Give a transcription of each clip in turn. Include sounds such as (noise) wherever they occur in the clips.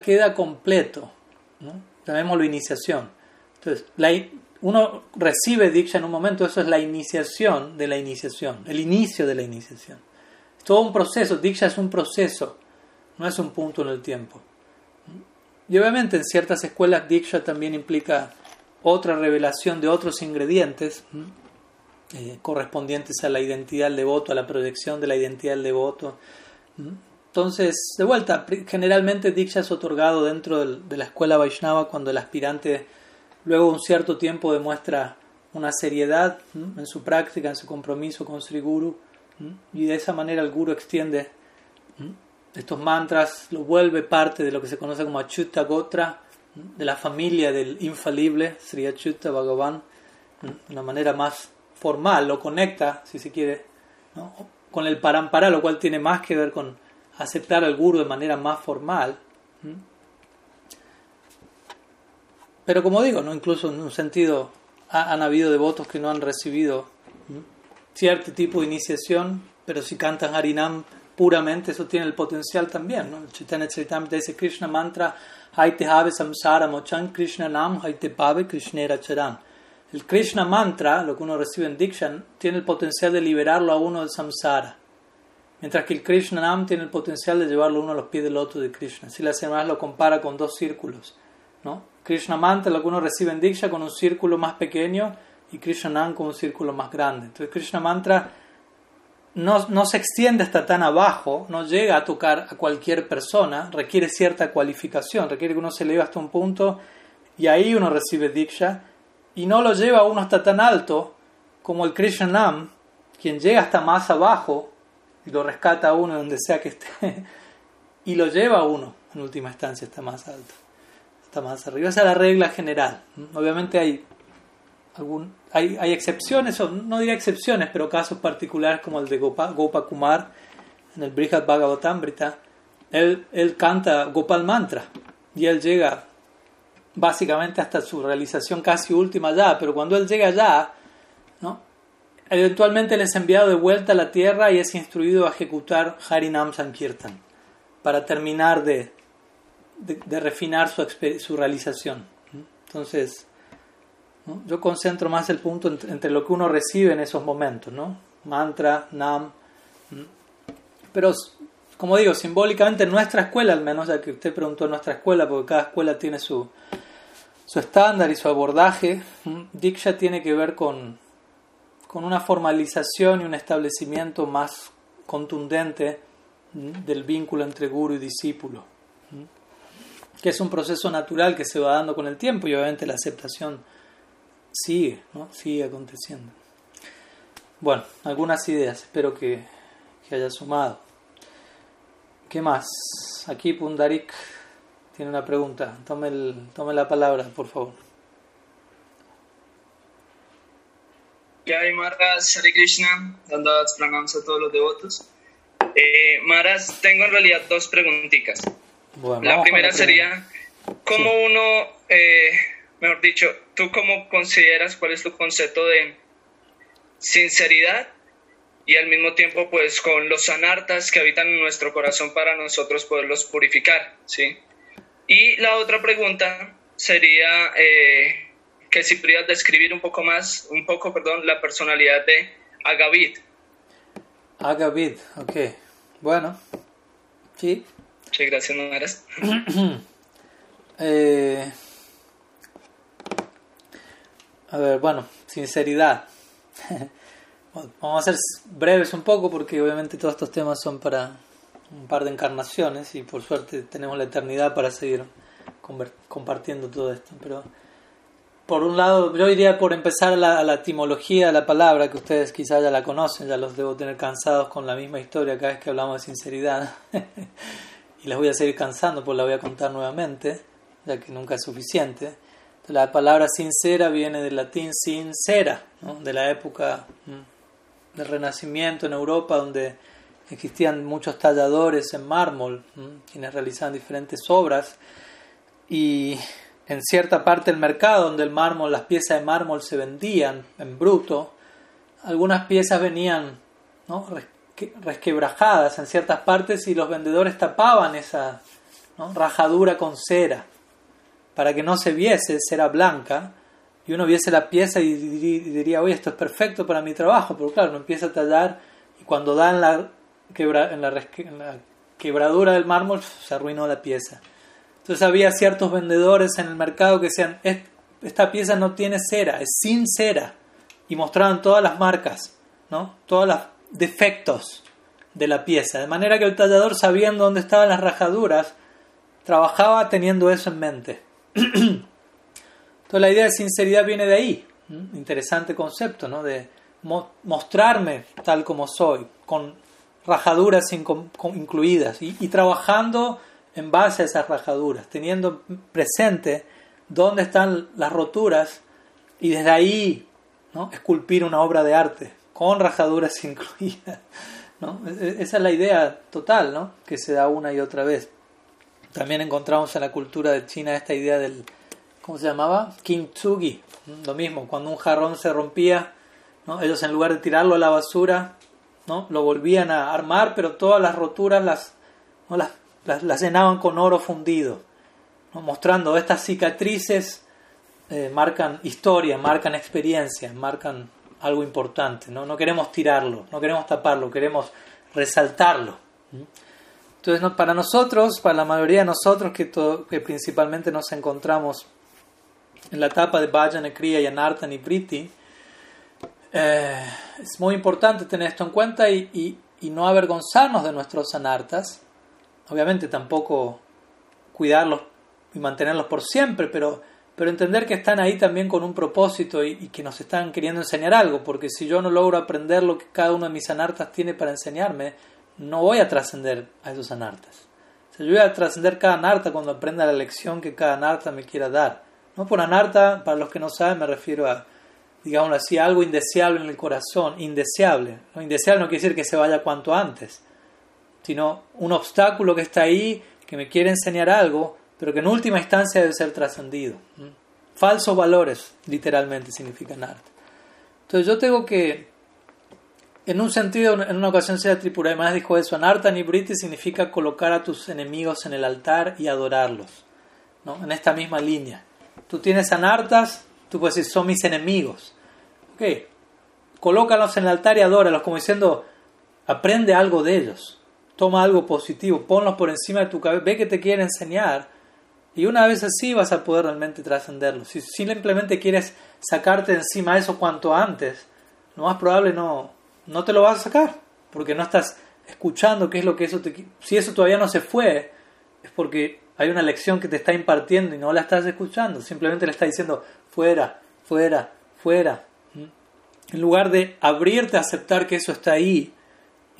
queda completo, ¿no? llamémoslo iniciación. Entonces, uno recibe Diksha en un momento, eso es la iniciación de la iniciación, el inicio de la iniciación. Es todo un proceso, Diksha es un proceso, no es un punto en el tiempo. Y obviamente en ciertas escuelas Diksha también implica otra revelación de otros ingredientes eh, correspondientes a la identidad del devoto, a la proyección de la identidad del devoto. Entonces, de vuelta, generalmente Diksha es otorgado dentro de la escuela Vaishnava cuando el aspirante luego un cierto tiempo demuestra una seriedad en su práctica, en su compromiso con Sri Guru, y de esa manera el Guru extiende estos mantras, lo vuelve parte de lo que se conoce como Achyuta Gotra, de la familia del infalible Sri Achyuta Bhagavan, de una manera más formal, lo conecta, si se quiere, con el parampara, lo cual tiene más que ver con aceptar al guru de manera más formal. Pero como digo, no incluso en un sentido han habido devotos que no han recibido cierto tipo de iniciación, pero si cantan Harinam puramente, eso tiene el potencial también. ¿no? Chaitanya Charitamrita dice Krishna mantra, Haite have samsara mochan Krishna nam, Haite pave Krishnera charan. El Krishna mantra, lo que uno recibe en Dikshan, tiene el potencial de liberarlo a uno del samsara. Mientras que el Krishna Nam tiene el potencial de llevarlo uno a los pies del loto de Krishna. Si la semana lo compara con dos círculos. ¿no? Krishna Mantra, lo que uno recibe en Diksha, con un círculo más pequeño y Krishna Nam con un círculo más grande. Entonces Krishna Mantra no, no, se extiende hasta tan abajo, no llega a tocar a cualquier persona, requiere cierta cualificación, requiere que uno se eleve hasta un punto y ahí uno recibe Diksha y no lo lleva uno hasta tan alto como el Krishna Nam, quien llega hasta más abajo y lo rescata a uno donde sea que esté. (laughs) Y lo lleva a uno en última instancia está más alto está más arriba. Esa es la regla general. Obviamente hay algún hay, hay excepciones o no diría excepciones pero casos particulares como el de Gopa, Kumar en el Brihad Bhagavatamrita. Él, él canta Gopal Mantra y él llega básicamente hasta su realización casi última ya pero cuando él llega allá. Eventualmente él es enviado de vuelta a la tierra y es instruido a ejecutar Harinam Sankirtan para terminar de, de, refinar su, su, realización. Entonces, yo concentro más el punto entre, lo que uno recibe en esos momentos, ¿no? mantra, nam. Pero, como digo, simbólicamente en nuestra escuela, al menos ya que usted preguntó en nuestra escuela, porque cada escuela tiene su, su estándar y su abordaje, Diksha tiene que ver con con una formalización y un establecimiento más contundente del vínculo entre guru y discípulo, que es un proceso natural que se va dando con el tiempo y obviamente la aceptación sigue, ¿no? sigue aconteciendo. Bueno, algunas ideas, espero que, que haya sumado. ¿Qué más? Aquí Pundarik tiene una pregunta. Tome, el, tome la palabra, por favor. Hay Maras, Hare Krishna, dando pranams a todos los devotos. Eh, Maras, tengo en realidad dos preguntitas. la primera sería, ¿cómo uno, eh, mejor dicho, tú cómo consideras cuál es tu concepto de sinceridad y al mismo tiempo pues con los anartas que habitan en nuestro corazón para nosotros poderlos purificar, ¿sí? Y la otra pregunta sería... Eh, que si pudieras describir un poco más, un poco, perdón, la personalidad de Agavid. Agavid, ok. Bueno, sí. Muchas gracias, Numeras. (clears throat) eh, a ver, bueno, sinceridad. (laughs) Vamos a ser breves un poco porque obviamente todos estos temas son para un par de encarnaciones y por suerte tenemos la eternidad para seguir compartiendo todo esto. Pero por un lado, yo diría por empezar la, la etimología de la palabra, que ustedes quizás ya la conocen, ya los debo tener cansados con la misma historia cada vez que hablamos de sinceridad. (laughs) y les voy a seguir cansando, pues la voy a contar nuevamente, ya que nunca es suficiente. La palabra sincera viene del latín sincera, de la época del Renacimiento en Europa, donde existían muchos talladores en mármol, quienes realizaban diferentes obras. Y en cierta parte del mercado donde el mármol, las piezas de mármol se vendían en bruto, algunas piezas venían resquebrajadas en ciertas partes y los vendedores tapaban esa, rajadura con cera, para que no se viese cera blanca, y uno viese la pieza y diría, oye, esto es perfecto para mi trabajo, pero claro, uno empieza a tallar y cuando da la, en la quebradura del mármol se arruinó la pieza. Entonces había ciertos vendedores en el mercado que decían, esta pieza no tiene cera, es sin cera, y mostraban todas las marcas, ¿no? todos los defectos de la pieza, de manera que el tallador, sabiendo dónde estaban las rajaduras, trabajaba teniendo eso en mente. (clears throat) Entonces la idea de sinceridad viene de ahí, interesante concepto, ¿no? de mostrarme tal como soy, con rajaduras incluidas y, trabajando en base a esas rajaduras, teniendo presente dónde están las roturas y desde ahí esculpir una obra de arte con rajaduras (laughs) incluidas. ¿no? E, e, esa es la idea total ¿no? que se da una y otra vez. También encontramos en la cultura de China esta idea del, ¿cómo se llamaba? Kintsugi. Lo mismo, cuando un jarrón se rompía, ¿no? ellos en lugar de tirarlo a la basura, ¿no? lo volvían a armar, pero todas las roturas las, ¿no? las, las, llenaban con oro fundido, mostrando estas cicatrices eh, marcan historia, marcan experiencia, marcan algo importante. ¿no? no queremos tirarlo, no queremos taparlo, queremos resaltarlo. Entonces, para nosotros, para la mayoría de nosotros que, que principalmente nos encontramos en la etapa de Vajana, Kriya, Yanartha y Priti, eh, es muy importante tener esto en cuenta y, y, no avergonzarnos de nuestros anartas. Obviamente tampoco cuidarlos y mantenerlos por siempre, pero, pero entender que están ahí también con un propósito y, que nos están queriendo enseñar algo, porque si yo no logro aprender lo que cada uno de mis anartas tiene para enseñarme, no voy a trascender a esos anartas. O yo voy a trascender cada anarta cuando aprenda la lección que cada anarta me quiera dar. No por anarta, para los que no saben, me refiero a digámoslo así, algo indeseable en el corazón, indeseable. ¿no? Indeseable no quiere decir que se vaya cuanto antes, sino un obstáculo que está ahí, que me quiere enseñar algo, pero que en última instancia debe ser trascendido. Falsos valores, literalmente, significan arte. Entonces yo tengo que, en un sentido, en una ocasión sea Tripura además dijo eso, Anarta Nibriti significa colocar a tus enemigos en el altar y adorarlos, ¿no? en esta misma línea. Tú tienes anartas, Tú puedes decir, son mis enemigos. Ok, colócalos en el altar y adóralos, como diciendo, aprende algo de ellos. Toma algo positivo, ponlos por encima de tu cabeza, ve que te quieren enseñar. Y una vez así vas a poder realmente trascenderlos. Si simplemente quieres sacarte de encima eso cuanto antes, lo más probable no, no te lo vas a sacar, porque no estás escuchando qué es lo que eso te... Si eso todavía no se fue, es porque hay una lección que te está impartiendo y no la estás escuchando. Simplemente le está diciendo, fuera, fuera, fuera. En lugar de abrirte a aceptar que eso está ahí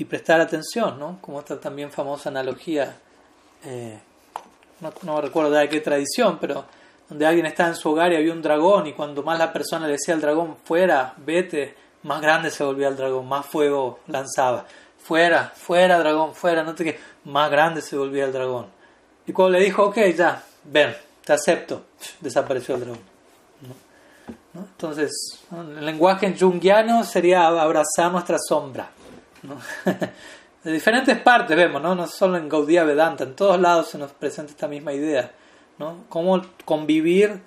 y prestar atención, ¿no? Como esta también famosa analogía, eh, no, recuerdo de qué tradición, pero donde alguien está en su hogar y había un dragón y cuando más la persona le decía al dragón, fuera, vete, más grande se volvía el dragón, más fuego lanzaba. Fuera, fuera dragón, fuera, no te que más grande se volvía el dragón. Y cuando le dijo, ok, ya, ven, te acepto, desapareció el dragón. Entonces, el lenguaje junguiano sería abrazar nuestra sombra. (laughs) De diferentes partes vemos, ¿no? no solo en Gaudiya Vedanta, en todos lados se nos presenta esta misma idea. ¿no? Cómo convivir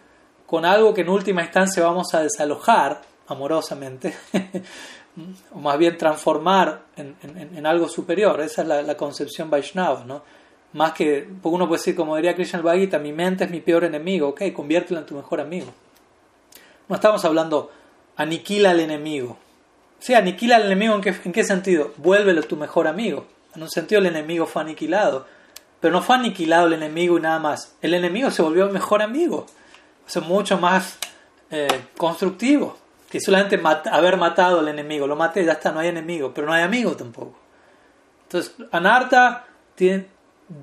con algo que en última instancia vamos a desalojar amorosamente, (laughs) o más bien transformar en, en, algo superior. Esa es la, concepción Vaishnava. ¿no? Más que, uno puede decir, como diría Krishna Bhagita, mi mente es mi peor enemigo, ok, conviértelo en tu mejor amigo. No estamos hablando aniquila al enemigo. Sí, aniquila al enemigo en qué, en qué sentido? Vuélvelo tu mejor amigo. En un sentido el enemigo fue aniquilado. Pero no fue aniquilado el enemigo y nada más. El enemigo se volvió mejor amigo. O mucho más eh, constructivo que solamente haber matado al enemigo. Lo maté, ya está, no hay enemigo. Pero no hay amigo tampoco. Entonces, Anarta tiene,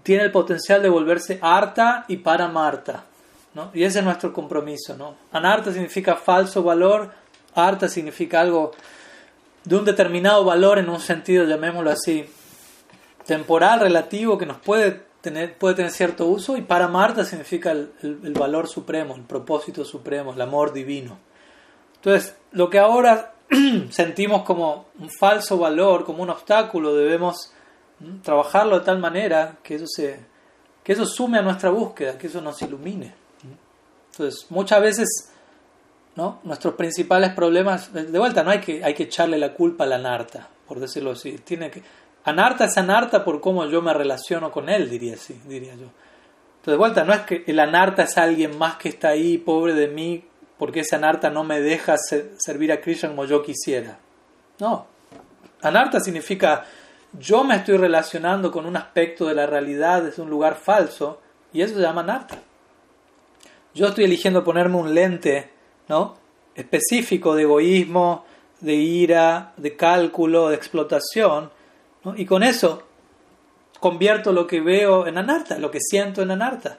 tiene el potencial de volverse harta y para Marta. Y ese es nuestro compromiso. ¿no? Anarta significa falso valor, arta significa algo de un determinado valor en un sentido, llamémoslo así, temporal, relativo, que nos puede tener, puede tener cierto uso, y para Marta significa el, valor supremo, el propósito supremo, el amor divino. Entonces, lo que ahora (clears throat) sentimos como un falso valor, como un obstáculo, debemos trabajarlo de tal manera que eso se que eso sume a nuestra búsqueda, que eso nos ilumine. Entonces, muchas veces ¿no? nuestros principales problemas, de vuelta, no hay que, hay que echarle la culpa a la narta, por decirlo así. Tiene que, anarta es anarta por cómo yo me relaciono con él, diría, así, diría yo. Entonces, de vuelta, no es que el anarta es alguien más que está ahí, pobre de mí, porque ese anarta no me deja servir a Krishna como yo quisiera. No. Anarta significa yo me estoy relacionando con un aspecto de la realidad desde un lugar falso y eso se llama anarta. Yo estoy eligiendo ponerme un lente ¿no? específico de egoísmo, de ira, de cálculo, de explotación, y con eso convierto lo que veo en anarta, lo que siento en anarta.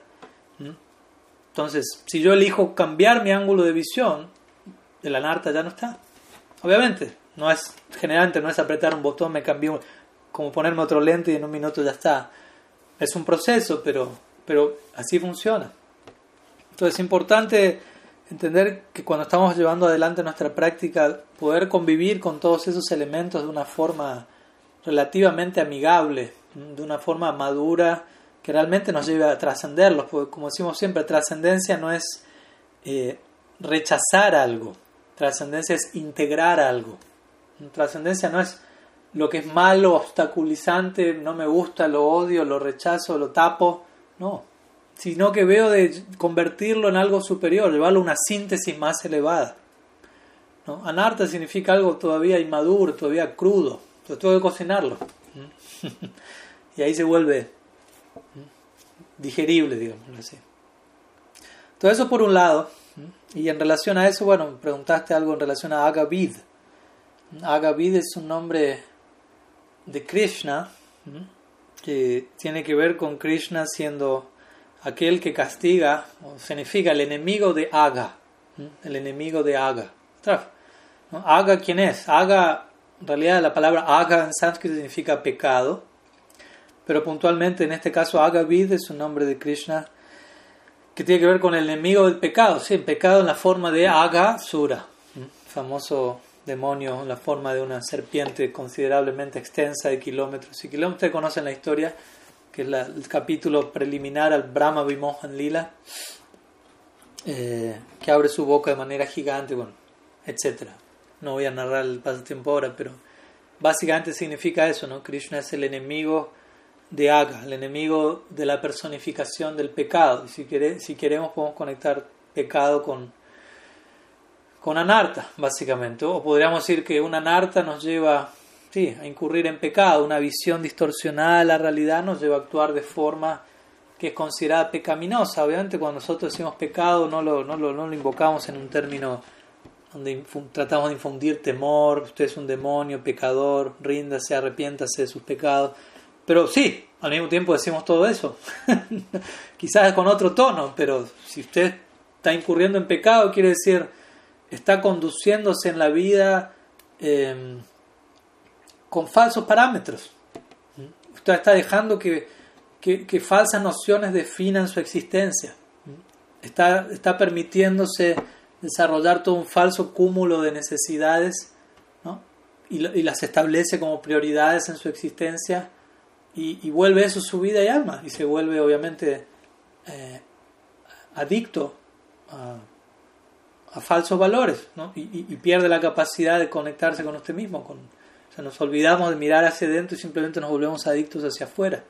Entonces, si yo elijo cambiar mi ángulo de visión, el anarta ya no está. Obviamente, no es generalmente no es apretar un botón, me cambio como ponerme otro lente y en un minuto ya está. Es un proceso, pero, pero así funciona. Entonces es importante entender que cuando estamos llevando adelante nuestra práctica, poder convivir con todos esos elementos de una forma relativamente amigable, de una forma madura, que realmente nos lleve a trascenderlos, porque como decimos siempre, trascendencia no es eh, rechazar algo, trascendencia es integrar algo. Trascendencia no es lo que es malo, obstaculizante, no me gusta, lo odio, lo rechazo, lo tapo. No, sino que veo de convertirlo en algo superior, llevarlo a una síntesis más elevada. ¿no? Anarta significa algo todavía inmaduro, todavía crudo, entonces tengo que cocinarlo. (laughs) y ahí se vuelve digerible, digamos así. Todo eso por un lado. Y en relación a eso, bueno, preguntaste algo en relación a Agavid. Agavid es un nombre de Krishna, que tiene que ver con Krishna siendo aquel que castiga, o significa el enemigo de Aga, el enemigo de Aga. Aga, ¿quién es? Aga, en realidad la palabra Aga en sánscrito significa pecado, pero puntualmente en este caso Agavid es un nombre de Krishna que tiene que ver con el enemigo del pecado, sí, el pecado en la forma de Aga Sura, famoso demonio en la forma de una serpiente considerablemente extensa de kilómetros y kilómetros. Ustedes conocen la historia, es el capítulo preliminar al Brahma Vimohan Lila, eh, que abre su boca de manera gigante, bueno, etc. No voy a narrar el pasatiempo ahora, pero básicamente significa eso, ¿no? Krishna es el enemigo de Aga, el enemigo de la personificación del pecado. Y si, si queremos podemos conectar pecado con con anarta, básicamente. O podríamos decir que una anarta nos lleva sí, a incurrir en pecado, una visión distorsionada de la realidad nos lleva a actuar de forma que es considerada pecaminosa. Obviamente cuando nosotros decimos pecado no lo, no lo, no lo invocamos en un término donde tratamos de infundir temor, usted es un demonio, pecador, ríndase, arrepiéntase de sus pecados. Pero sí, al mismo tiempo decimos todo eso. (laughs) Quizás con otro tono, pero si usted está incurriendo en pecado, quiere decir está conduciéndose en la vida em, con falsos parámetros. Usted está dejando que, falsas nociones definan su existencia. Está, está permitiéndose desarrollar todo un falso cúmulo de necesidades y, las establece como prioridades en su existencia y, vuelve eso su vida y alma y se vuelve obviamente eh, adicto a falsos valores ¿no? y, pierde la capacidad de conectarse con usted mismo. Con, o nos olvidamos de mirar hacia adentro y simplemente nos volvemos adictos hacia afuera.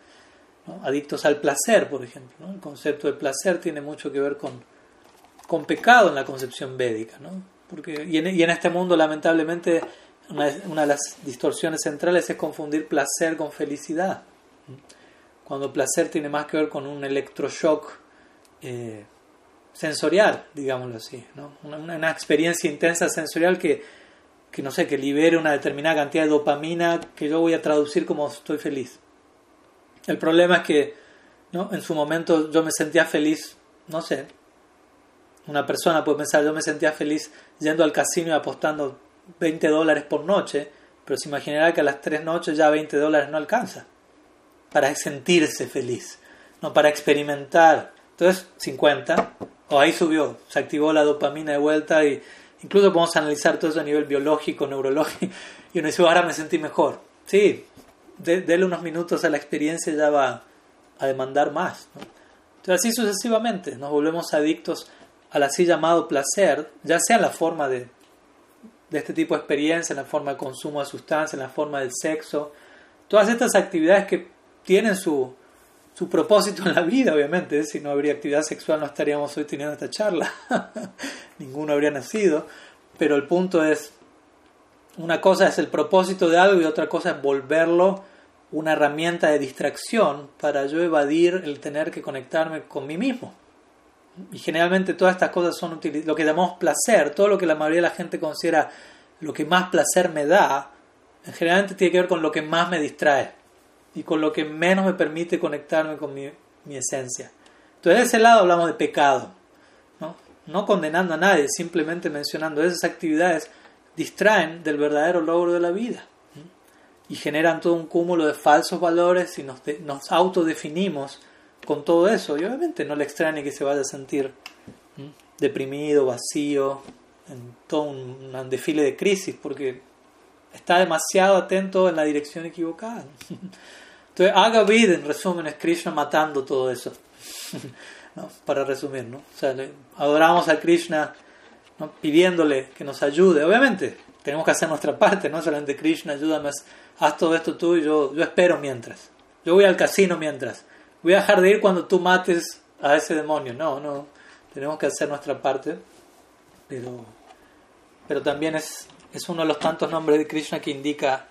Adictos al placer, por ejemplo. El concepto de placer tiene mucho que ver con, con pecado en la concepción védica. ¿no? Porque, y, en, este mundo, lamentablemente, una, una, de las distorsiones centrales es confundir placer con felicidad. Cuando placer tiene más que ver con un electroshock. Eh, sensorial, digámoslo así, ¿no? una, experiencia intensa sensorial que, que, no sé, que libere una determinada cantidad de dopamina que yo voy a traducir como estoy feliz. El problema es que ¿no? en su momento yo me sentía feliz, no sé, una persona puede pensar yo me sentía feliz yendo al casino y apostando 20 dólares por noche, pero se imaginará que a las 3 noches ya 20 dólares no alcanza para sentirse feliz, no para experimentar. Entonces 50 o ahí subió, se activó la dopamina de vuelta y incluso podemos analizar todo eso a nivel biológico, neurológico y uno dice, ahora me sentí mejor. Sí, déle unos minutos a la experiencia y ya va a demandar más. Entonces así sucesivamente nos volvemos adictos al así llamado placer, ya sea en la forma de, de este tipo de experiencia, en la forma de consumo de sustancias, en la forma del sexo, todas estas actividades que tienen su, su propósito en la vida, obviamente. Si no habría actividad sexual no estaríamos hoy teniendo esta charla. (laughs) Ninguno habría nacido. Pero el punto es, una cosa es el propósito de algo y otra cosa es volverlo una herramienta de distracción para yo evadir el tener que conectarme con mí mismo. Y generalmente todas estas cosas son lo que llamamos placer, todo lo que la mayoría de la gente considera lo que más placer me da, generalmente tiene que ver con lo que más me distrae y con lo que menos me permite conectarme con mi, esencia. Entonces, de ese lado hablamos de pecado, ¿no? no condenando a nadie, simplemente mencionando esas actividades distraen del verdadero logro de la vida y generan todo un cúmulo de falsos valores y nos, nos autodefinimos con todo eso. Y obviamente no le extrañe que se vaya a sentir deprimido, vacío, en todo un, un desfile de crisis, porque está demasiado atento en la dirección equivocada. (laughs) Entonces, haga vida, en resumen, es Krishna matando todo eso. (laughs) Para resumir, ¿no? O sea, adoramos a Krishna pidiéndole que nos ayude. Obviamente, tenemos que hacer nuestra parte, no solamente Krishna, ayúdame, haz todo esto tú y yo, yo espero mientras. Yo voy al casino mientras. Voy a dejar de ir cuando tú mates a ese demonio. No, no. Tenemos que hacer nuestra parte. Pero, pero también es, es uno de los tantos nombres de Krishna que indica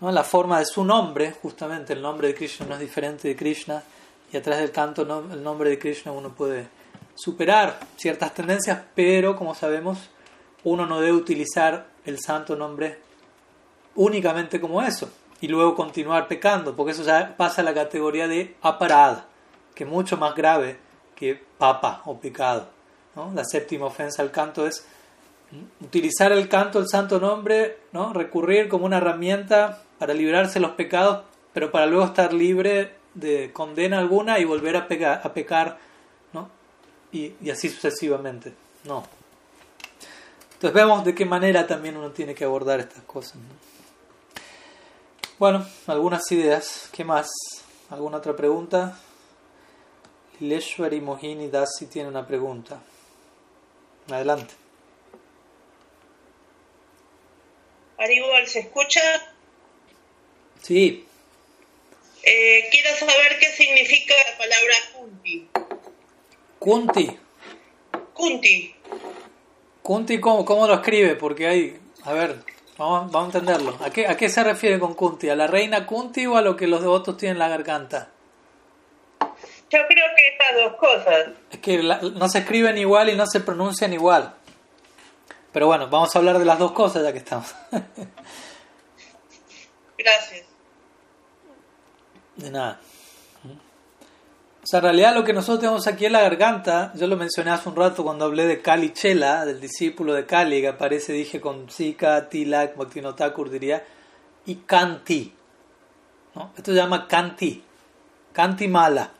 ¿no? la forma de su nombre, justamente el nombre de Krishna no es diferente de Krishna, y a través del canto el nombre de Krishna uno puede superar ciertas tendencias, pero como sabemos, uno no debe utilizar el santo nombre únicamente como eso y luego continuar pecando, porque eso ya pasa a la categoría de aparada, que es mucho más grave que papa o pecado. La séptima ofensa al canto es utilizar el canto, el santo nombre, ¿no? recurrir como una herramienta para librarse de los pecados, pero para luego estar libre de condena alguna y volver a, pecar, a pecar ¿no? y, así sucesivamente. No. Entonces vemos de qué manera también uno tiene que abordar estas cosas. Bueno, algunas ideas. ¿Qué más? ¿Alguna otra pregunta? Leshwari Mohini Dasi tiene una pregunta. Adelante. Aribol, ¿se escucha? Sí. Eh, quiero saber qué significa la palabra kunti. Kunti. Kunti. Kunti, ¿cómo, lo escribe? Porque hay, a ver, vamos, vamos a entenderlo. ¿A qué, ¿A qué se refiere con Kunti? ¿A la reina Kunti o a lo que los devotos tienen en la garganta? Yo creo que estas dos cosas. Es que no se escriben igual y no se pronuncian igual. Pero bueno, vamos a hablar de las dos cosas ya que estamos. Gracias. De nada. O sea, en realidad lo que nosotros tenemos aquí en la garganta, yo lo mencioné hace un rato cuando hablé de Kali Chela, del discípulo de Kali, que aparece, dije, con Sika, Tilak, Bhaktinotakur, diría, y Kanti. ¿no? Esto se llama Kanti. Kanti mala.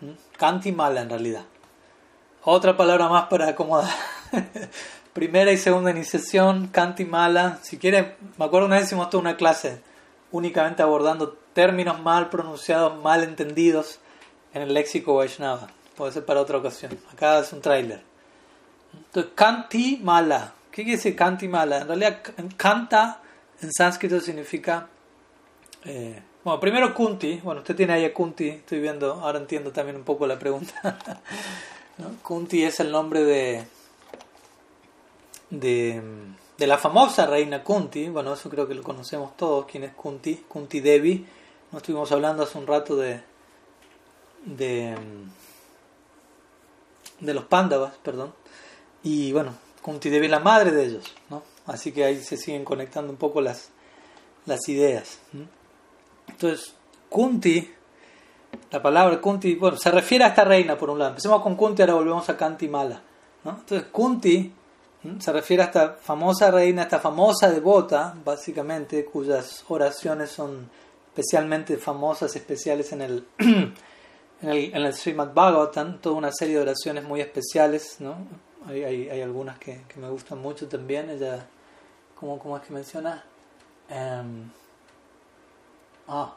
¿Mm? Kanti mala en realidad. Otra palabra más para acomodar. (laughs) Primera y segunda iniciación, Kanti mala. Si quieren, me acuerdo una vez hicimos toda una clase únicamente abordando términos mal pronunciados, mal entendidos en el léxico Vaishnava. Puede ser para otra ocasión. Acá es un tráiler. Entonces, Kanti Mala. ¿Qué quiere decir Kanti Mala? En realidad, Kanta en sánscrito significa. Eh, bueno, primero Kunti. Bueno, usted tiene ahí a Kunti. Estoy viendo, ahora entiendo también un poco la pregunta. (laughs) Kunti es el nombre de. De de la famosa reina Kunti, bueno, eso creo que lo conocemos todos, quién es Kunti, Kunti Devi, nos estuvimos hablando hace un rato de, de, de los Pándavas, perdón, y bueno, Kunti Devi es la madre de ellos, ¿no? Así que ahí se siguen conectando un poco las, las ideas. Entonces, Kunti, la palabra Kunti, bueno, se refiere a esta reina por un lado. Empecemos con Kunti, ahora volvemos a Kanti Mala. ¿no? Entonces, Kunti se refiere a esta famosa reina, esta famosa devota, básicamente, cuyas oraciones son especialmente famosas, especiales en el, (clears throat) en el, en Srimad Bhagavatam, toda una serie de oraciones muy especiales, ¿no? Hay, hay, algunas que, me gustan mucho también, ella, ¿cómo, cómo es que menciona? Um, ah.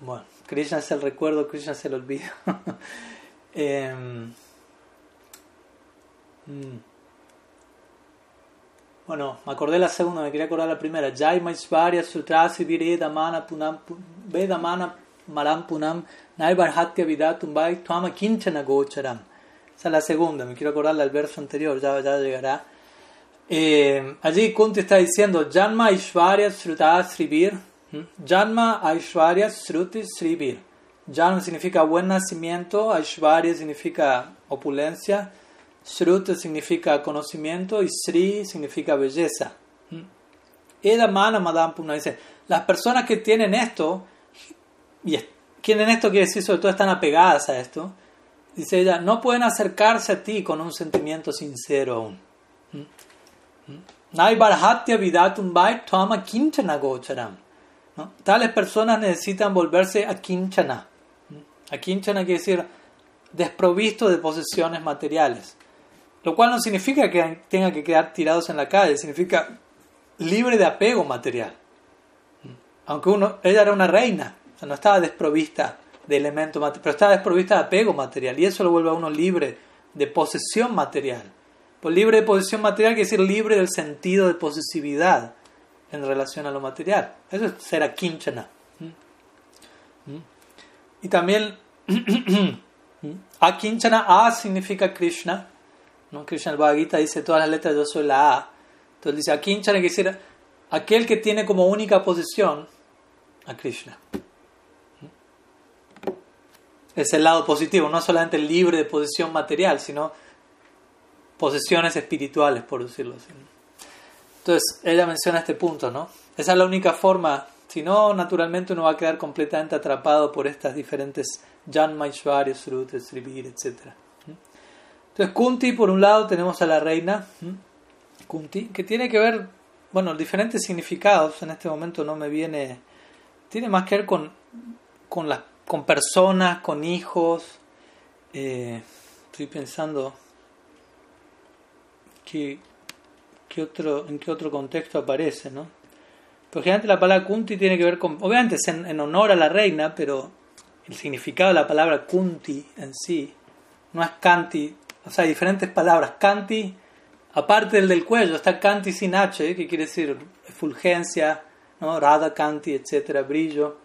Bueno, Krishna es el recuerdo, Krishna es el olvido. (laughs) Em, mm. Bueno, me acordé la segunda, me quería acordar la primera. Jai Maishvarya Sutrasi Vedamana Punam Vedamana Maram Punam Naibarhatya Vidatumbai Tuama Kinchana Gocharam. Esa es la segunda, me quiero acordar del verso anterior, ya, ya llegará. Eh, allí Kunti está diciendo Janma Aishwarya Sruta Sribir. Janma Aishwarya Sruti Sribir. Janma significa buen nacimiento, Aishwarya significa opulencia, Sruta significa conocimiento y Sri significa belleza. Eda Mana Madam Puna dice: Las personas que tienen esto, y tienen esto quiere decir sobre todo están apegadas a esto, dice ella, no pueden acercarse a ti con un sentimiento sincero aún. Tales personas necesitan volverse a kinchana. A kinchana quiere decir desprovisto de posesiones materiales. Lo cual no significa que tengan que quedar tirados en la calle, significa libre de apego material. Aunque uno, ella era una reina, o no estaba desprovista de elementos materiales, pero estaba desprovista de apego material y eso lo vuelve a uno libre de posesión material. Pues libre de posesión material quiere decir libre del sentido de posesividad en relación a lo material. Eso es ser akinchana. ¿Mm? ¿Mm? Y también (clears throat) akinchana, a significa Krishna. ¿No? Krishna el Bhagavad Gita dice todas las letras yo soy la A. Entonces dice akinchana quiere decir aquel que tiene como única posesión a Krishna es el lado positivo, no solamente libre de posesión material, sino posesiones espirituales, por decirlo así. Entonces, ella menciona este punto, ¿no? Esa es la única forma, si no, naturalmente uno va a quedar completamente atrapado por estas diferentes Janma, Ishvarya, Sruta, Srivir, etc. Entonces, Kunti, por un lado, tenemos a la reina, Kunti, que tiene que ver, bueno, diferentes significados, en este momento no me viene, tiene más que ver con, con las con personas, con hijos. Eh, estoy pensando que, otro, en qué otro contexto aparece, ¿no? Porque antes la palabra Kunti tiene que ver con, obviamente es en, honor a la reina, pero el significado de la palabra Kunti en sí no es Kanti, o sea, diferentes palabras. Kanti, aparte del del cuello, está Kanti sin H, que quiere decir fulgencia, ¿no? Radha Kanti, etcétera, brillo.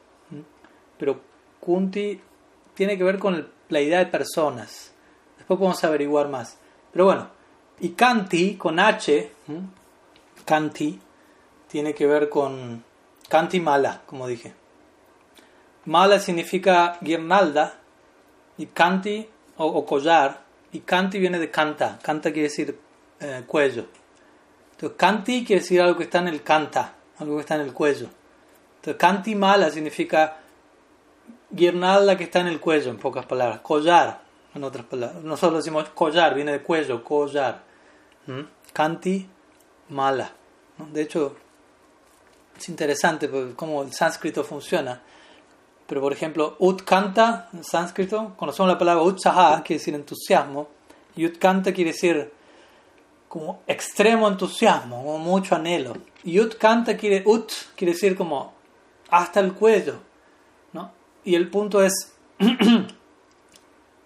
Pero Kunti tiene que ver con la idea de personas. Después podemos averiguar más. Pero bueno, y Kanti con H, Kanti, tiene que ver con Kanti Mala, como dije. Mala significa guirnalda y Kanti o, collar y Kanti viene de canta. Canta quiere decir eh, cuello. Entonces Kanti quiere decir algo que está en el canta, algo que está en el cuello. Entonces Kanti Mala significa guirnalda que está en el cuello, en pocas palabras. Collar, en otras palabras. Nosotros decimos collar, viene de cuello, collar. ¿Mm? Kanti, mala. De hecho, es interesante cómo el sánscrito funciona. Pero, por ejemplo, utkanta en sánscrito, conocemos la palabra utsaha, quiere decir entusiasmo. Y utkanta quiere decir como extremo entusiasmo, como mucho anhelo. Y utkanta quiere, ut quiere decir como hasta el cuello y el punto es (clears throat)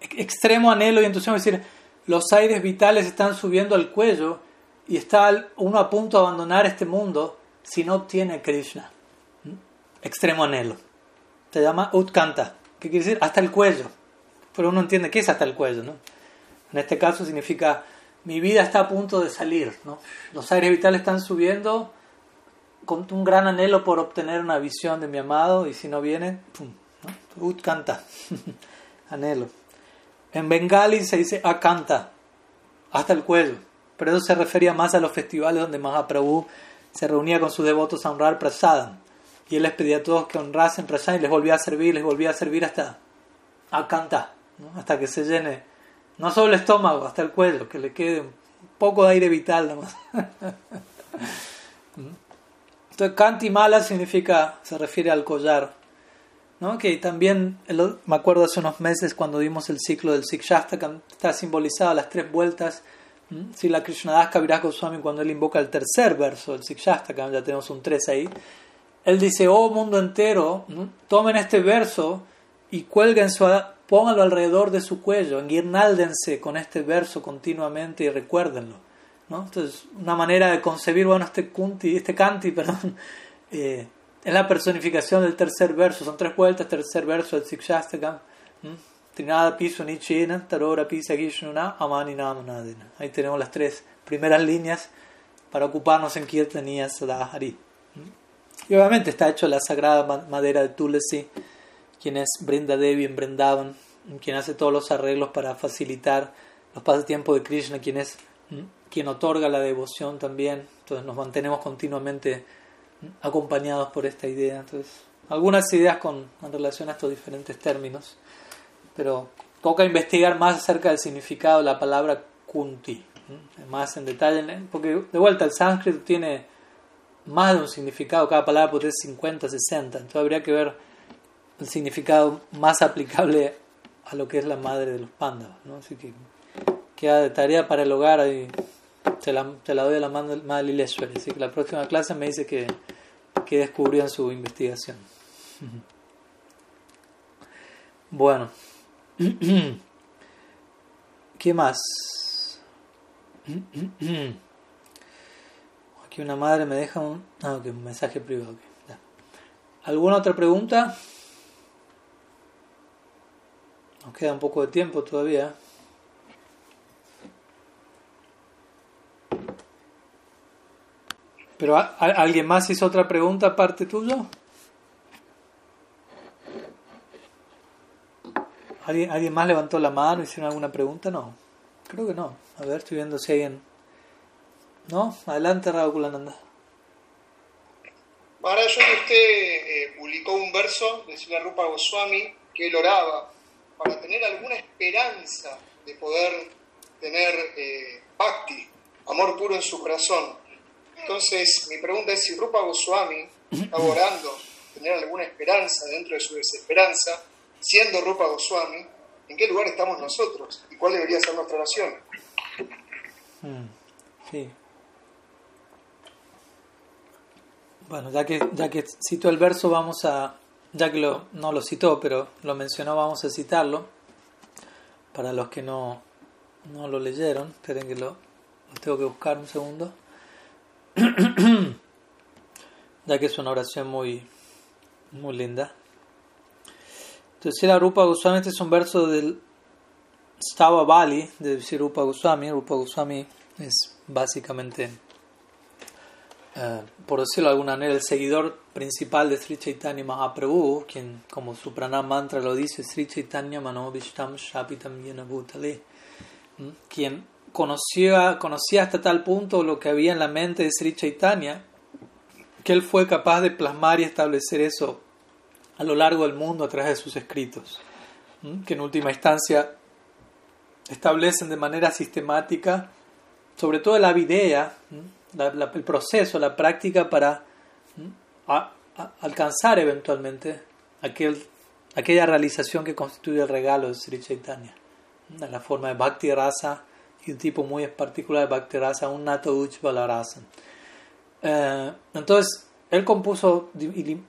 extremo anhelo y entusiasmo, es decir, los aires vitales están subiendo al cuello y está uno a punto de abandonar este mundo si no obtiene Krishna. Extremo anhelo. Se llama Utkanta, que quiere decir hasta el cuello. Pero uno entiende qué es hasta el cuello. ¿no? En este caso significa mi vida está a punto de salir. ¿no? Los aires vitales están subiendo con un gran anhelo por obtener una visión de mi amado y si no viene, ¡pum! Utkanta, (laughs) anhelo. En bengali se dice akanta, hasta el cuello. Pero eso se refería más a los festivales donde Mahaprabhu se reunía con sus devotos a honrar prasadam. Y él les pedía a todos que honrasen y les volvía a servir, les volvía a servir hasta akanta, hasta que se llene, no solo el estómago, hasta el cuello, que le quede un poco de aire vital nomás. (laughs) Entonces, kanti mala significa, se refiere al collar ¿no? que también me acuerdo hace unos meses cuando vimos el ciclo del Sikshastakam, está simbolizado las tres vueltas. Si la Krishnadas Kaviraj Goswami, cuando él invoca el tercer verso del Sikshastakam, ya tenemos un tres ahí, él dice, oh mundo entero, tomen este verso y cuelguen su, pónganlo alrededor de su cuello, enguirnáldense con este verso continuamente y recuérdenlo. ¿no? Entonces, una manera de concebir, bueno, este, kunti, este canti, (laughs) perdón, eh, es la personificación del tercer verso, son tres vueltas, tercer verso del Sikshastakam. Trinada piso tarora pisa gishnuna, amani. Ahí tenemos las tres primeras líneas para ocuparnos en Kirtaniya Sadahari. Y obviamente está hecho la sagrada madera de Tulasi, quien es Brinda Devi en Brindavan, quien hace todos los arreglos para facilitar los pasatiempos de Krishna, quien es quien otorga la devoción también. Entonces nos mantenemos continuamente acompañados por esta idea. Entonces, algunas ideas con, en relación a estos diferentes términos, pero toca investigar más acerca del significado de la palabra kunti, más en detalle, porque de vuelta el sánscrito tiene más de un significado, cada palabra puede ser 50, 60, entonces habría que ver el significado más aplicable a lo que es la madre de los pandas. ¿no? Así que queda de tarea para el hogar y te la, te la doy a la madre Lileshwari. Así que la próxima clase me dice que, que descubrió en su investigación. (laughs) Bueno, (clears throat) ¿qué más? (clears throat) Aquí una madre me deja un, ah, un mensaje privado. ¿Alguna otra pregunta? Nos queda un poco de tiempo todavía. ¿Pero alguien más hizo otra pregunta aparte tuyo? ¿Alguien, ¿Alguien más levantó la mano? ¿Hicieron alguna pregunta? No. Creo que no. A ver, estoy viendo si alguien... ¿No? Adelante, Kulananda. Ahora yo que usted eh, publicó un verso de Sila Rupa Goswami que él oraba para tener alguna esperanza de poder tener eh, bhakti, amor puro en su corazón. Entonces, mi pregunta es si Rupa Goswami está orando, tener alguna esperanza dentro de su desesperanza, siendo Rupa Goswami, ¿en qué lugar estamos nosotros? ¿Y cuál debería ser nuestra oración? Mm, sí. Bueno, ya que, ya que citó el verso, vamos a, ya que lo, no lo citó, pero lo mencionó, vamos a citarlo. Para los que no, no lo leyeron, esperen que lo, lo tengo que buscar un segundo. (clears throat) ya que es una oración muy, muy linda. Entonces, la Rupa Goswami, este es un verso del Stava Bali de Rupa Goswami. Rupa Goswami es básicamente, eh, por decirlo de alguna manera, el seguidor principal de Sri Chaitanya Mahaprabhu, quien, como su mantra lo dice, Sri Chaitanya Manobishtam Shapitam Yena Bhutale, quien conocía, conocía hasta tal punto lo que había en la mente de Sri Chaitanya que él fue capaz de plasmar y establecer eso a lo largo del mundo a través de sus escritos, que en última instancia establecen de manera sistemática, sobre todo la idea, el proceso, la práctica para alcanzar eventualmente aquel, aquella realización que constituye el regalo de Sri Chaitanya, la forma de Bhakti Rasa y un tipo muy particular de Bhakti Rasa, un Nato Rasa. Eh, entonces, él compuso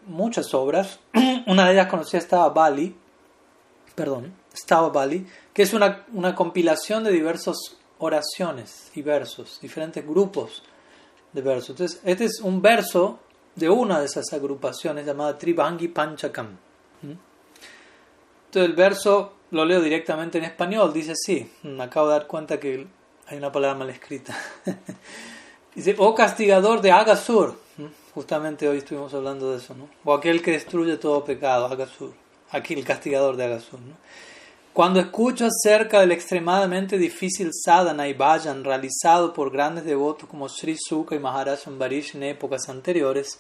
muchas obras. (clears throat) Una de ellas conocida estaba Bali, perdón, estaba Bali, que es una, una compilación de diversas oraciones y versos, diferentes grupos de versos. Entonces, este es un verso de una de esas agrupaciones llamada Tribangi Panchakam. ¿Mm? Entonces, el verso lo leo directamente en español, dice así, me acabo de dar cuenta que hay una palabra mal escrita. (laughs) dice, oh castigador de Agasur, justamente hoy estuvimos hablando de eso. O aquel que destruye todo pecado, Agasur, aquí el castigador de Agasur. Cuando escucho acerca del extremadamente difícil sadhana y vayan realizado por grandes devotos como Sri Sukha y Maharaj Ambarish en épocas anteriores,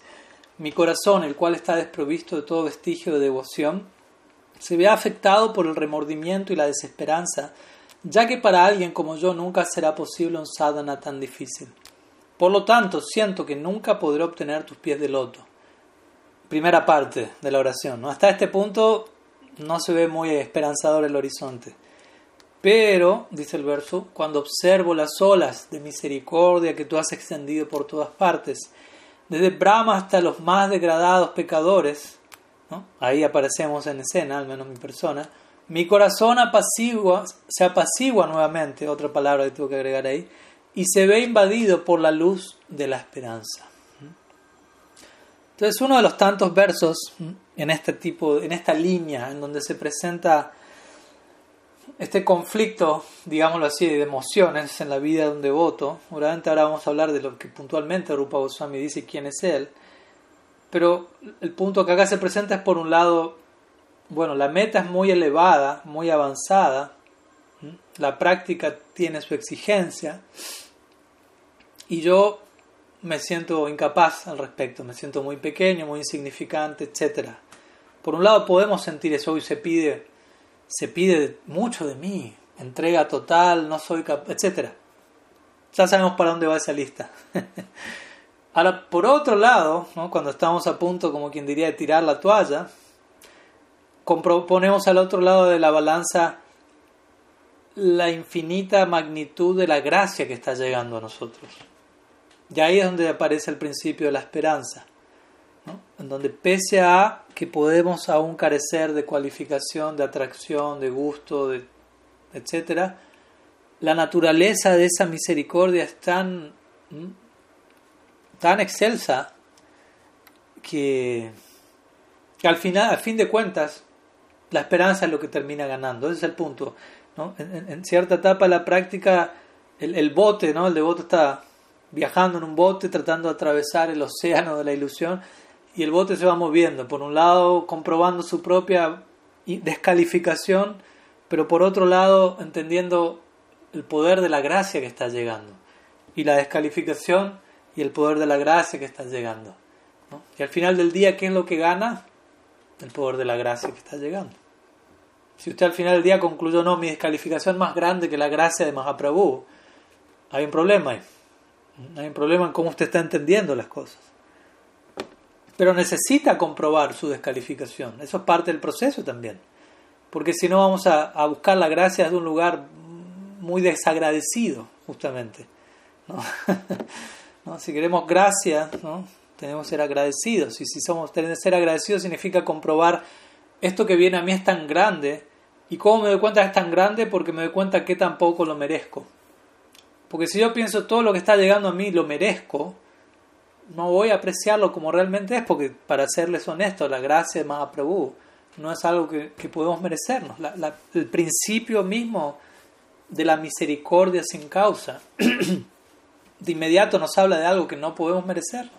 mi corazón, el cual está desprovisto de todo vestigio de devoción, se ve afectado por el remordimiento y la desesperanza, ya que para alguien como yo nunca será posible un sadhana tan difícil. Por lo tanto, siento que nunca podré obtener tus pies de loto. Primera parte de la oración. ¿no? Hasta este punto no se ve muy esperanzador el horizonte. Pero, dice el verso, cuando observo las olas de misericordia que tú has extendido por todas partes, desde Brahma hasta los más degradados pecadores, ahí aparecemos en escena, al menos mi persona, mi corazón se apacigua nuevamente, otra palabra que tengo que agregar ahí, y se ve invadido por la luz de la esperanza. Entonces, uno de los tantos versos en este tipo, en esta línea, en donde se presenta este conflicto, digámoslo así, de emociones en la vida de un devoto. Obviamente ahora vamos a hablar de lo que puntualmente Rupa Goswami dice quién es él. Pero el punto que acá se presenta es por un lado, bueno, la meta es muy elevada, muy avanzada, la práctica tiene su exigencia y yo me siento incapaz al respecto, me siento muy pequeño, muy insignificante, etc. Por un lado podemos sentir eso y se pide se pide mucho de mí, entrega total, no soy capaz, etc. Ya sabemos para dónde va esa lista. (laughs) Ahora, por otro lado, cuando estamos a punto, como quien diría, de tirar la toalla, ponemos al otro lado de la balanza la infinita magnitud de la gracia que está llegando a nosotros. Y ahí es donde aparece el principio de la esperanza en donde pese a que podemos aún carecer de cualificación, de atracción, de gusto, etc., la naturaleza de esa misericordia es tan, tan excelsa que, al final, a fin de cuentas, la esperanza es lo que termina ganando. Ese es el punto. En, cierta etapa de la práctica, el, el bote, ¿no? el devoto está viajando en un bote tratando de atravesar el océano de la ilusión y el bote se va moviendo, por un lado comprobando su propia descalificación, pero por otro lado entendiendo el poder de la gracia que está llegando, y la descalificación y el poder de la gracia que está llegando. Y al final del día, ¿qué es lo que gana? El poder de la gracia que está llegando. Si usted al final del día concluyó, no, mi descalificación es más grande que la gracia de Mahaprabhu, hay un problema ahí. Hay un problema en cómo usted está entendiendo las cosas pero necesita comprobar su descalificación. Eso es parte del proceso también. Porque si no vamos a, buscar la gracia desde un lugar muy desagradecido, justamente. (laughs) ¿No? Si queremos gracia, ¿no? tenemos que ser agradecidos. Y si somos tener ser agradecidos significa comprobar esto que viene a mí es tan grande. ¿Y cómo me doy cuenta que es tan grande? Porque me doy cuenta que tampoco lo merezco. Porque si yo pienso todo lo que está llegando a mí lo merezco, no voy a apreciarlo como realmente es, porque para serles honesto, la gracia de Mahaprabhu no es algo que, podemos merecernos. el principio mismo de la misericordia sin causa, (clears throat) de inmediato nos habla de algo que no podemos merecernos.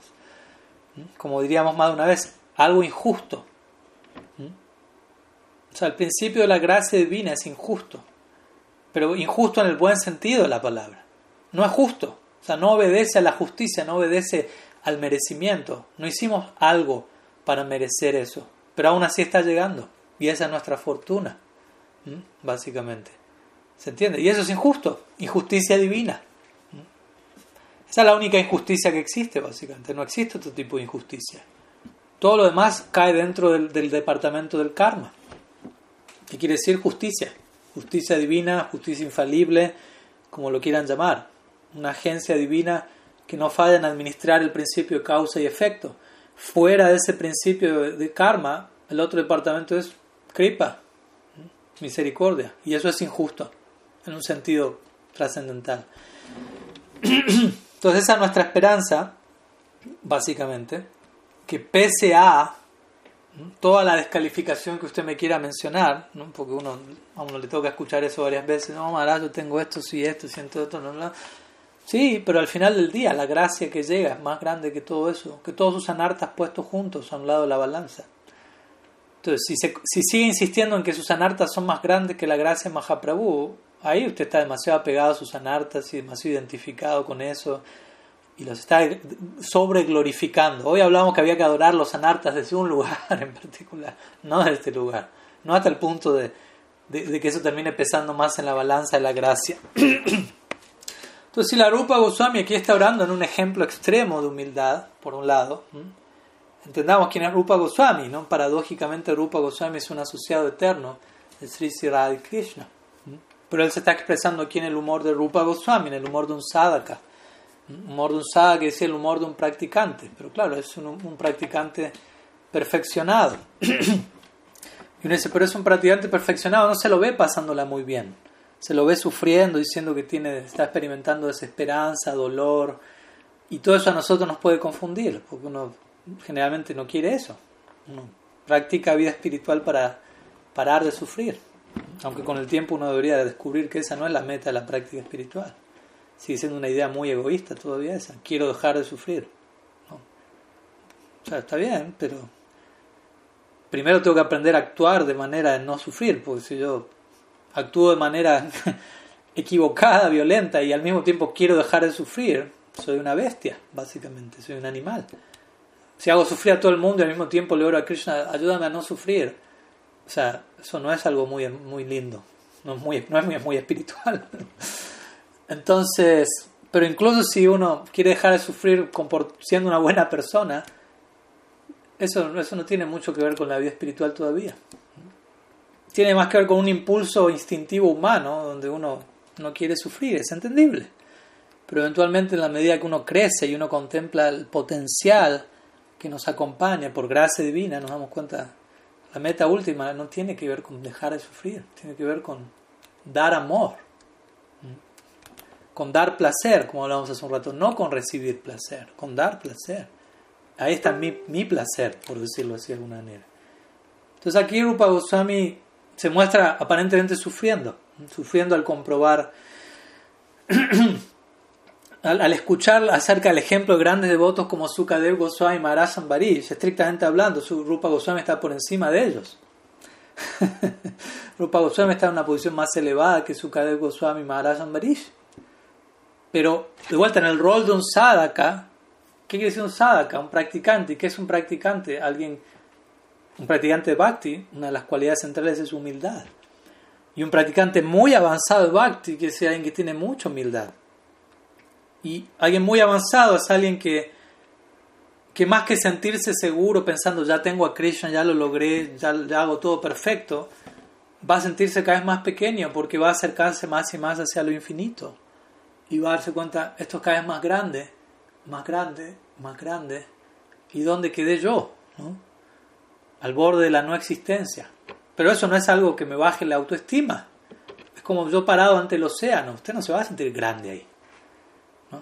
Como diríamos más de una vez, algo injusto. O sea, el principio de la gracia divina es injusto, pero injusto en el buen sentido de la palabra. No es justo, o sea, no obedece a la justicia, no obedece al merecimiento. No hicimos algo para merecer eso, pero aún así está llegando. Y esa es nuestra fortuna, básicamente. ¿Se entiende? Y eso es injusto, injusticia divina. Esa es la única injusticia que existe, básicamente. No existe otro tipo de injusticia. Todo lo demás cae dentro del, del departamento del karma. ¿Qué quiere decir justicia? Justicia divina, justicia infalible, como lo quieran llamar. Una agencia divina que no falla en administrar el principio de causa y efecto. Fuera de ese principio de karma, el otro departamento es kripa, misericordia, y eso es injusto en un sentido trascendental. (clears throat) Entonces esa es nuestra esperanza, básicamente, que pese a toda la descalificación que usted me quiera mencionar, porque uno, a uno le toca escuchar eso varias veces, no, Maharaj, yo tengo esto, sí, esto, siento esto, no, no. Sí, pero al final del día la gracia que llega es más grande que todo eso, que todos sus anartas puestos juntos a un lado de la balanza. Entonces, si, si sigue insistiendo en que sus anartas son más grandes que la gracia de Mahaprabhu, ahí usted está demasiado apegado a sus anartas y demasiado identificado con eso y los está sobre glorificando. Hoy hablamos que había que adorar los anartas desde un lugar (laughs) en particular, no desde este lugar, no hasta el punto de, de que eso termine pesando más en la balanza de la gracia. (clears throat) Entonces, si la Rupa Goswami aquí está orando en un ejemplo extremo de humildad, por un lado, entendamos quién es Rupa Goswami, ¿no? Paradójicamente, Rupa Goswami es un asociado eterno de Sri Sri Krishna. Pero él se está expresando aquí en el humor de Rupa Goswami, en el humor de un sadhaka. Humor de un que decía el humor de un practicante, pero claro, es un, un practicante perfeccionado. (clears throat) y uno dice, pero es un practicante perfeccionado, no se lo ve pasándola muy bien. Se lo ve sufriendo, diciendo que tiene, está experimentando desesperanza, dolor, y todo eso a nosotros nos puede confundir, porque uno generalmente no quiere eso. Uno practica vida espiritual para parar de sufrir, aunque con el tiempo uno debería descubrir que esa no es la meta de la práctica espiritual. Sigue siendo una idea muy egoísta todavía esa, quiero dejar de sufrir. O sea, está bien, pero primero tengo que aprender a actuar de manera de no sufrir, porque si yo actúo de manera (laughs) equivocada, violenta y al mismo tiempo quiero dejar de sufrir, soy una bestia, básicamente, soy un animal. Si hago sufrir a todo el mundo y al mismo tiempo le oro a Krishna, ayúdame a no sufrir. O sea, eso no es algo muy, muy lindo, no es muy, no es muy, espiritual. (laughs) Entonces, pero incluso si uno quiere dejar de sufrir siendo una buena persona, eso, eso no tiene mucho que ver con la vida espiritual todavía. Tiene más que ver con un impulso instintivo humano, donde uno no quiere sufrir, es entendible. Pero eventualmente en la medida que uno crece y uno contempla el potencial que nos acompaña por gracia divina, nos damos cuenta, la meta última no tiene que ver con dejar de sufrir, tiene que ver con dar amor, con dar placer, como hablamos hace un rato, no con recibir placer, con dar placer. Ahí está mi, mi placer, por decirlo así de alguna manera. Entonces aquí Rupa Goswami se muestra aparentemente sufriendo, sufriendo al comprobar (clears throat) al, escuchar acerca del ejemplo de grandes devotos como Sukadev Goswami y Maharaj estrictamente hablando, su Rupa Goswami está por encima de ellos. (laughs) Rupa Goswami está en una posición más elevada que Sukadev Goswami y Maharaj Ambarish. Pero de vuelta en el rol de un sadhaka, ¿qué quiere decir un sadhaka? Un practicante. ¿Qué es un practicante? Alguien, un practicante de bhakti, una de las cualidades centrales es su humildad. Y un practicante muy avanzado de bhakti quiere decir alguien que tiene mucha humildad. Y alguien muy avanzado es alguien que, que más que sentirse seguro pensando ya tengo a Krishna, ya lo logré, ya, hago todo perfecto, va a sentirse cada vez más pequeño porque va a acercarse más y más hacia lo infinito. Y va a darse cuenta, esto es cada vez más grande, más grande, más grande. ¿Y dónde quedé yo? Al borde de la no existencia. Pero eso no es algo que me baje la autoestima. Es como yo parado ante el océano. Usted no se va a sentir grande ahí.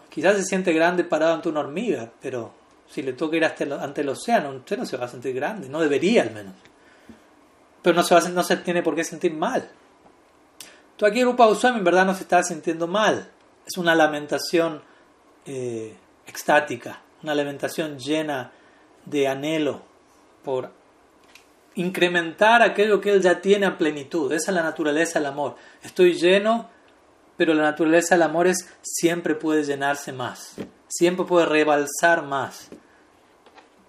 Quizás se siente grande parado ante una hormiga, pero si le toca ir hasta ante el océano, usted no se va a sentir grande, no debería al menos. Pero no se, no se tiene por qué sentir mal. Tú aquí Rupa Goswami en verdad no se está sintiendo mal. Es una lamentación eh, extática, una lamentación llena de anhelo por incrementar aquello que él ya tiene a plenitud. Esa es la naturaleza del amor. Estoy lleno pero la naturaleza del amor es siempre puede llenarse más, siempre puede rebalsar más.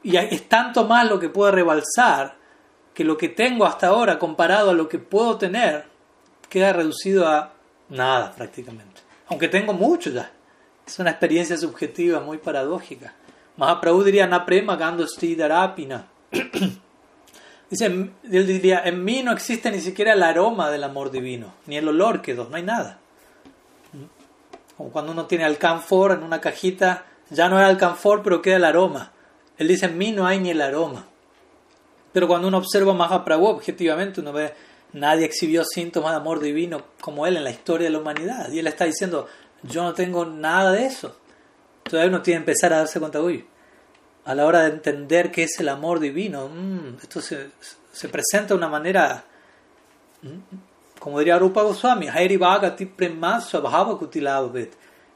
Y es tanto más lo que puede rebalsar que lo que tengo hasta ahora comparado a lo que puedo tener queda reducido a nada prácticamente. Aunque tengo mucho ya. Es una experiencia subjetiva muy paradójica. Mahaprabhu diría Naprema Gando Darapina. (clears throat) Dice, él diría, en mí no existe ni siquiera el aroma del amor divino, ni el olor quedó, no hay nada. Como cuando uno tiene alcanfor en una cajita, ya no hay alcanfor, pero queda el aroma. Él dice, en mí no hay ni el aroma. Pero cuando uno observa Mahaprabhu, objetivamente uno ve, nadie exhibió síntomas de amor divino como él en la historia de la humanidad. Y él está diciendo, yo no tengo nada de eso. Entonces uno tiene que empezar a darse cuenta, uy, a la hora de entender qué es el amor divino, mm, esto se, se, presenta de una manera mm, como diría Rupa Goswami,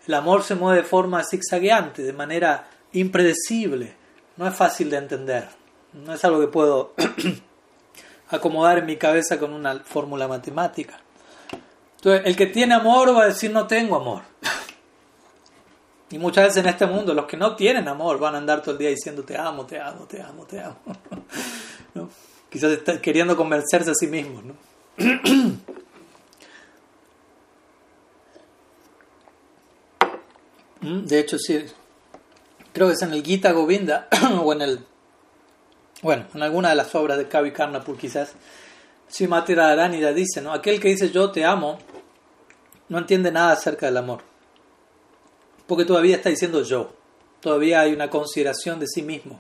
el amor se mueve de forma zigzagueante, de manera impredecible. No es fácil de entender. No es algo que puedo (clears throat) acomodar en mi cabeza con una fórmula matemática. Entonces, el que tiene amor va a decir no tengo amor. (laughs) Y muchas veces en este mundo los que no tienen amor van a andar todo el día diciendo te amo, te amo, te amo, te amo. (laughs) Quizás queriendo convencerse a sí mismos. ¿no? (clears throat) Mm, de hecho, sí. Creo que es en el Gita Govinda (clears throat) o en el. Bueno, en alguna de las obras de Kavi Karnapur, quizás. Srimati Radharani dice: ¿no? Aquel que dice yo te amo no entiende nada acerca del amor. Porque todavía está diciendo yo. Todavía hay una consideración de sí mismo.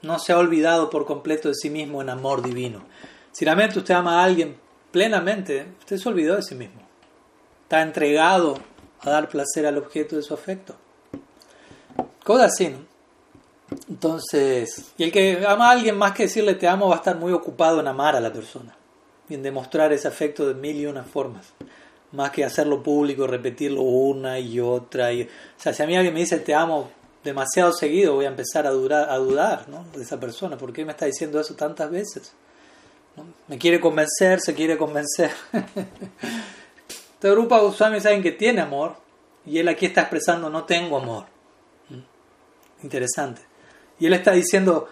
No se ha olvidado por completo de sí mismo en amor divino. Si realmente usted ama a alguien plenamente, usted se olvidó de sí mismo. Está entregado a dar placer al objeto de su afecto. Cosas así, ¿no? Entonces, y el que ama a alguien más que decirle te amo va a estar muy ocupado en amar a la persona y en demostrar ese afecto de mil y una formas, más que hacerlo público, repetirlo una y otra. Y, o sea, si a mí alguien me dice te amo demasiado seguido, voy a empezar a, durar, a dudar ¿no? de esa persona. ¿Por qué me está diciendo eso tantas veces? Me quiere convencer, se quiere convencer. (laughs) Este grupo Goswami saben que tiene amor y él aquí está expresando no tengo amor. ¿Mm? Interesante. Y él está diciendo,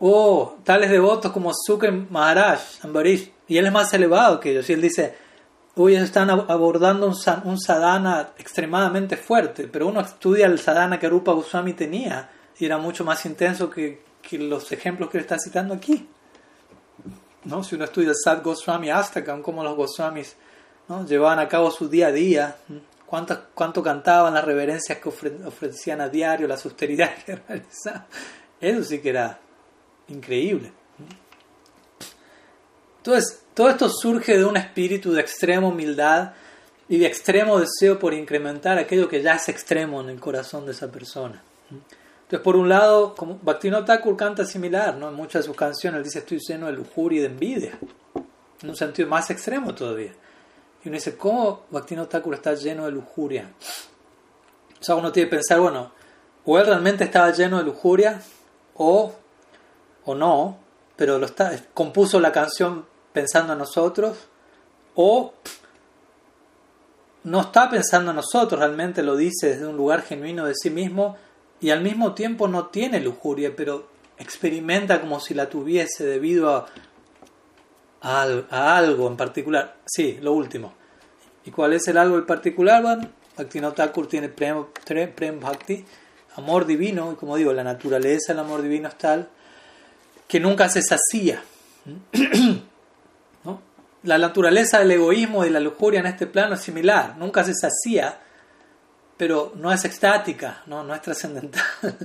oh, tales devotos como Sukha Maharaj, Ambarish, y él es más elevado que ellos. Y él dice, ellos están abordando un, sadhana extremadamente fuerte, pero uno estudia el sadhana que Rupa Goswami tenía y era mucho más intenso que, que los ejemplos que él está citando aquí. ¿No? Si uno estudia Sad Goswami Astakam, como los Goswamis ¿no? llevaban a cabo su día a día, cuánto, cuánto cantaban, las reverencias que ofrecían a diario, las austeridades que (laughs) realizaban. Eso sí que era increíble. Entonces, todo esto surge de un espíritu de extrema humildad y de extremo deseo por incrementar aquello que ya es extremo en el corazón de esa persona. Entonces, por un lado, como Bhaktivinoda Thakur canta similar, ¿no? en muchas de sus canciones él dice estoy lleno de lujuria y de envidia, en un sentido más extremo todavía. Y uno dice, ¿cómo Bhaktivinoda Thakur está lleno de lujuria? O sea, uno tiene que pensar, bueno, o él realmente estaba lleno de lujuria, o, o no, pero lo está, compuso la canción pensando en nosotros, o no está pensando en nosotros, realmente lo dice desde un lugar genuino de sí mismo, y al mismo tiempo no tiene lujuria, pero experimenta como si la tuviese debido a a, algo en particular. Sí, lo último. ¿Y cuál es el algo en particular? Bueno, Bhaktivinoda tiene prem, prem bhakti, amor divino, y como digo, la naturaleza del amor divino es tal que nunca se sacía. (clears throat) La naturaleza del egoísmo y la lujuria en este plano es similar, nunca se sacía, pero no es extática, no, no es trascendental. (laughs)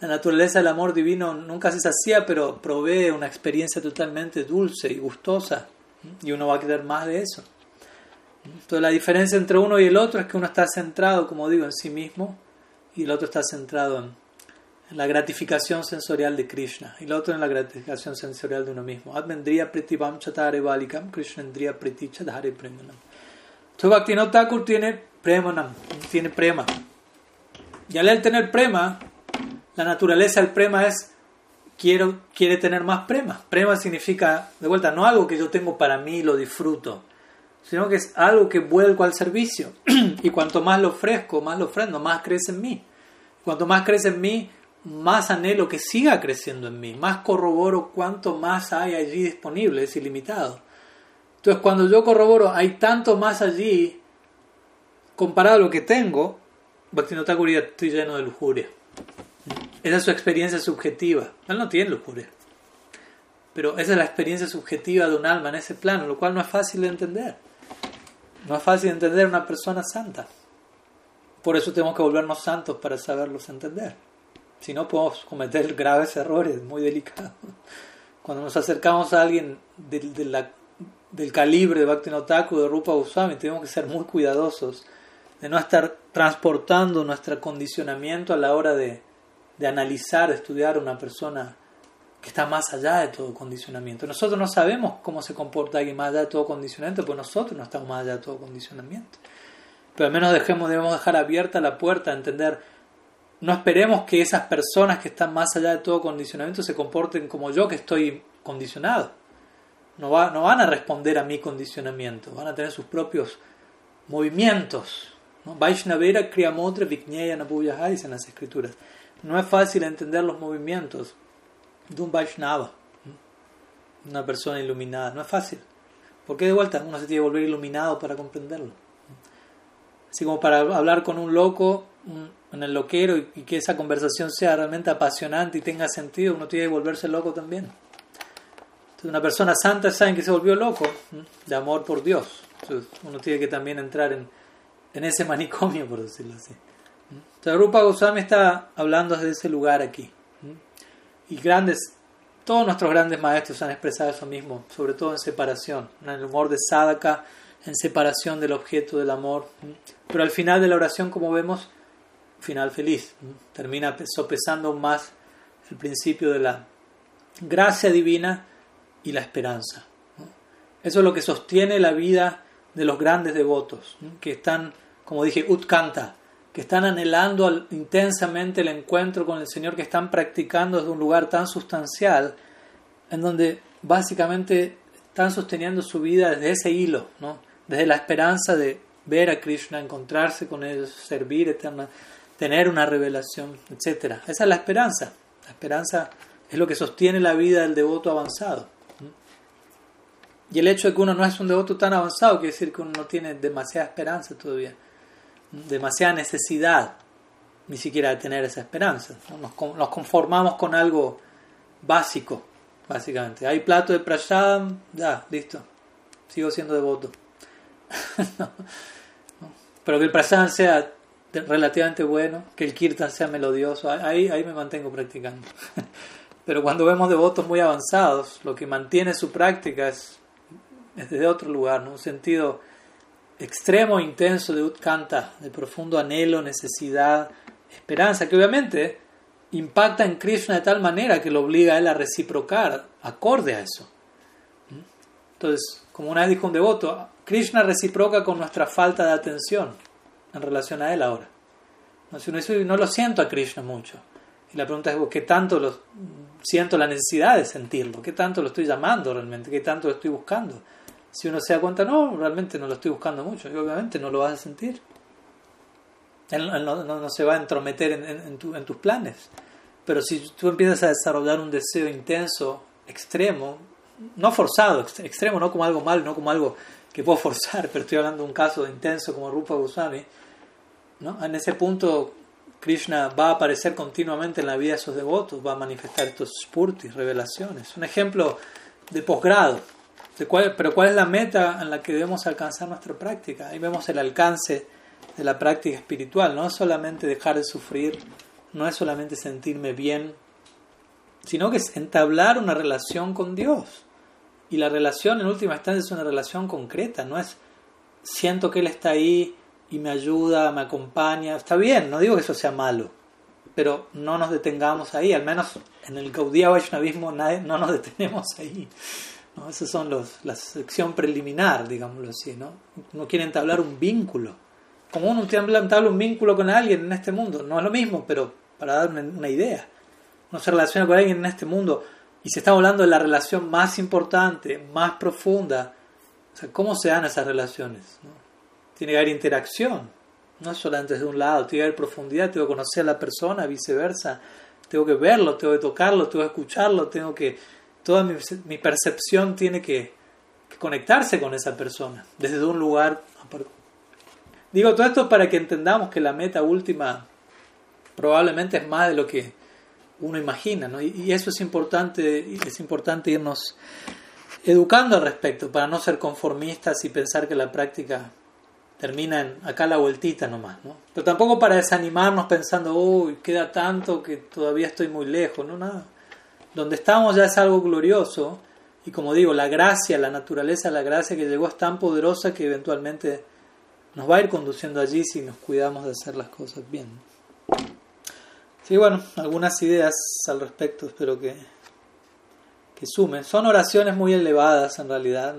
La naturaleza del amor divino nunca se sacía, pero provee una experiencia totalmente dulce y gustosa. Y uno va a querer más de eso. Entonces la diferencia entre uno y el otro es que uno está centrado, como digo, en sí mismo y el otro está centrado en, la gratificación sensorial de Krishna y el otro en la gratificación sensorial de uno mismo. Admendriya pritibam chatare valikam, Krishnendriya priti chadhare premanam. Entonces Thakur tiene premanam, tiene prema. Y al tener prema, la naturaleza del prema es quiero, quiere tener más prema. Prema significa, de vuelta, no algo que yo tengo para mí y lo disfruto, sino que es algo que vuelco al servicio. (clears throat) y cuanto más lo ofrezco, más lo ofrendo, más crece en mí. Cuanto más crece en mí, más anhelo que siga creciendo en mí, más corroboro cuánto más hay allí disponible, es ilimitado. Entonces cuando yo corroboro, hay tanto más allí comparado a lo que tengo, Bhaktivinoda estoy lleno de lujuria. Esa es su experiencia subjetiva. Él no tiene lujuria. Pero esa es la experiencia subjetiva de un alma en ese plano, lo cual no es fácil de entender. No es fácil de entender una persona santa. Por eso tenemos que volvernos santos para saberlos entender. Si no, podemos cometer graves errores muy delicados. (laughs) Cuando nos acercamos a alguien del calibre de Bhakti Notaku, de Rupa Goswami, tenemos que ser muy cuidadosos de no estar transportando nuestro condicionamiento a la hora de, de analizar, de estudiar a una persona que está más allá de todo condicionamiento. Nosotros no sabemos cómo se comporta alguien más allá de todo condicionamiento, pues nosotros no estamos más allá de todo condicionamiento. Pero al menos dejemos, debemos dejar abierta la puerta a entender, no esperemos que esas personas que están más allá de todo condicionamiento se comporten como yo que estoy condicionado. No, va, no van a responder a mi condicionamiento, van a tener sus propios movimientos. ¿no? Vaishnavera Kriyamotra Vigneya Nabuyaha dicen las escrituras no es fácil entender los movimientos de un Vaishnava, una persona iluminada. No es fácil. Porque de vuelta uno se tiene que volver iluminado para comprenderlo. Así como para hablar con un loco en el loquero y, que esa conversación sea realmente apasionante y tenga sentido, uno tiene que volverse loco también. Entonces, una persona santa sabe que se volvió loco de amor por Dios. Entonces, uno tiene que también entrar en, en ese manicomio, por decirlo así Entonces Rupa Goswami está hablando desde ese lugar aquí. Y grandes, todos nuestros grandes maestros han expresado eso mismo, sobre todo en separación, en el humor de sadhaka, en separación del objeto del amor. Pero al final de la oración, como vemos, final feliz. Termina sopesando más el principio de la gracia divina y la esperanza. Eso es lo que sostiene la vida de los grandes devotos, que están, como dije, utkanta, que están anhelando intensamente el encuentro con el Señor, que están practicando desde un lugar tan sustancial, en donde básicamente están sosteniendo su vida desde ese hilo, ¿no? desde la esperanza de ver a Krishna, encontrarse con ellos, servir eterna, tener una revelación, etc. Esa es la esperanza. La esperanza es lo que sostiene la vida del devoto avanzado. Y el hecho de que uno no es un devoto tan avanzado quiere decir que uno no tiene demasiada esperanza todavía, demasiada necesidad ni siquiera de tener esa esperanza. Nos, conformamos con algo básico, básicamente. Hay plato de prashadam, ya, listo, sigo siendo devoto. (laughs) Pero que el prashadam sea relativamente bueno, que el kirtan sea melodioso, ahí, ahí me mantengo practicando. (laughs) Pero cuando vemos devotos muy avanzados, lo que mantiene su práctica es, es desde otro lugar, un sentido extremo, intenso de Utkanta, de profundo anhelo, necesidad, esperanza, que obviamente impacta en Krishna de tal manera que lo obliga a él a reciprocar acorde a eso. Entonces, como una vez dijo un devoto, Krishna reciproca con nuestra falta de atención en relación a él ahora. No, si uno dice, no lo siento a Krishna mucho. Y la pregunta es, ¿qué tanto lo, siento la necesidad de sentirlo? ¿Qué tanto lo estoy llamando realmente? ¿Qué tanto lo estoy buscando? Si uno se da cuenta, no, realmente no lo estoy buscando mucho. Y obviamente no lo vas a sentir. Él, no, se va a entrometer en, en tus planes. Pero si tú empiezas a desarrollar un deseo intenso, extremo, no forzado, extremo, no como algo malo, no como algo que puedo (laughs) forzar, pero estoy hablando de un caso intenso como Rupa Goswami, ¿no? En ese punto, Krishna va a aparecer continuamente en la vida de sus devotos, va a manifestar estos spurtis, revelaciones. Un ejemplo de posgrado. Pero ¿cuál es la meta en la que debemos alcanzar nuestra práctica? Ahí vemos el alcance de la práctica espiritual. No es solamente dejar de sufrir, no es solamente sentirme bien, sino que es entablar una relación con Dios. Y la relación en última instancia es una relación concreta, no es siento que Él está ahí, y me ayuda, me acompaña. Está bien, no digo que eso sea malo, pero no nos detengamos ahí, al menos en el Gaudiya Vaishnavismo no nos (laughs) detenemos ahí. ¿no? Esas son los, la sección preliminar, digámoslo así. ¿no? Uno quiere entablar un vínculo. Como uno entabla un vínculo con alguien en este mundo, no es lo mismo, pero para dar una, idea. Uno se relaciona con alguien en este mundo y se está hablando de la relación más importante, más profunda. O sea, ¿cómo se dan esas relaciones? ¿no? Tiene que haber interacción, no solamente desde un lado, tiene que haber profundidad, tengo que conocer a la persona, viceversa, tengo que verlo, tengo que tocarlo, tengo que escucharlo, tengo que, toda mi, percepción tiene que, conectarse con esa persona, desde un lugar Digo todo esto para que entendamos que la meta última probablemente es más de lo que uno imagina, ¿no? y, y eso es importante, es importante irnos educando al respecto para no ser conformistas y pensar que la práctica termina acá la vueltita nomás, ¿no? Pero tampoco para desanimarnos pensando, uy, queda tanto que todavía estoy muy lejos, no, nada. Donde estamos ya es algo glorioso y como digo, la gracia, la naturaleza, la gracia que llegó es tan poderosa que eventualmente nos va a ir conduciendo allí si nos cuidamos de hacer las cosas bien. Sí, bueno, algunas ideas al respecto, espero que, que sumen. Son oraciones muy elevadas en realidad,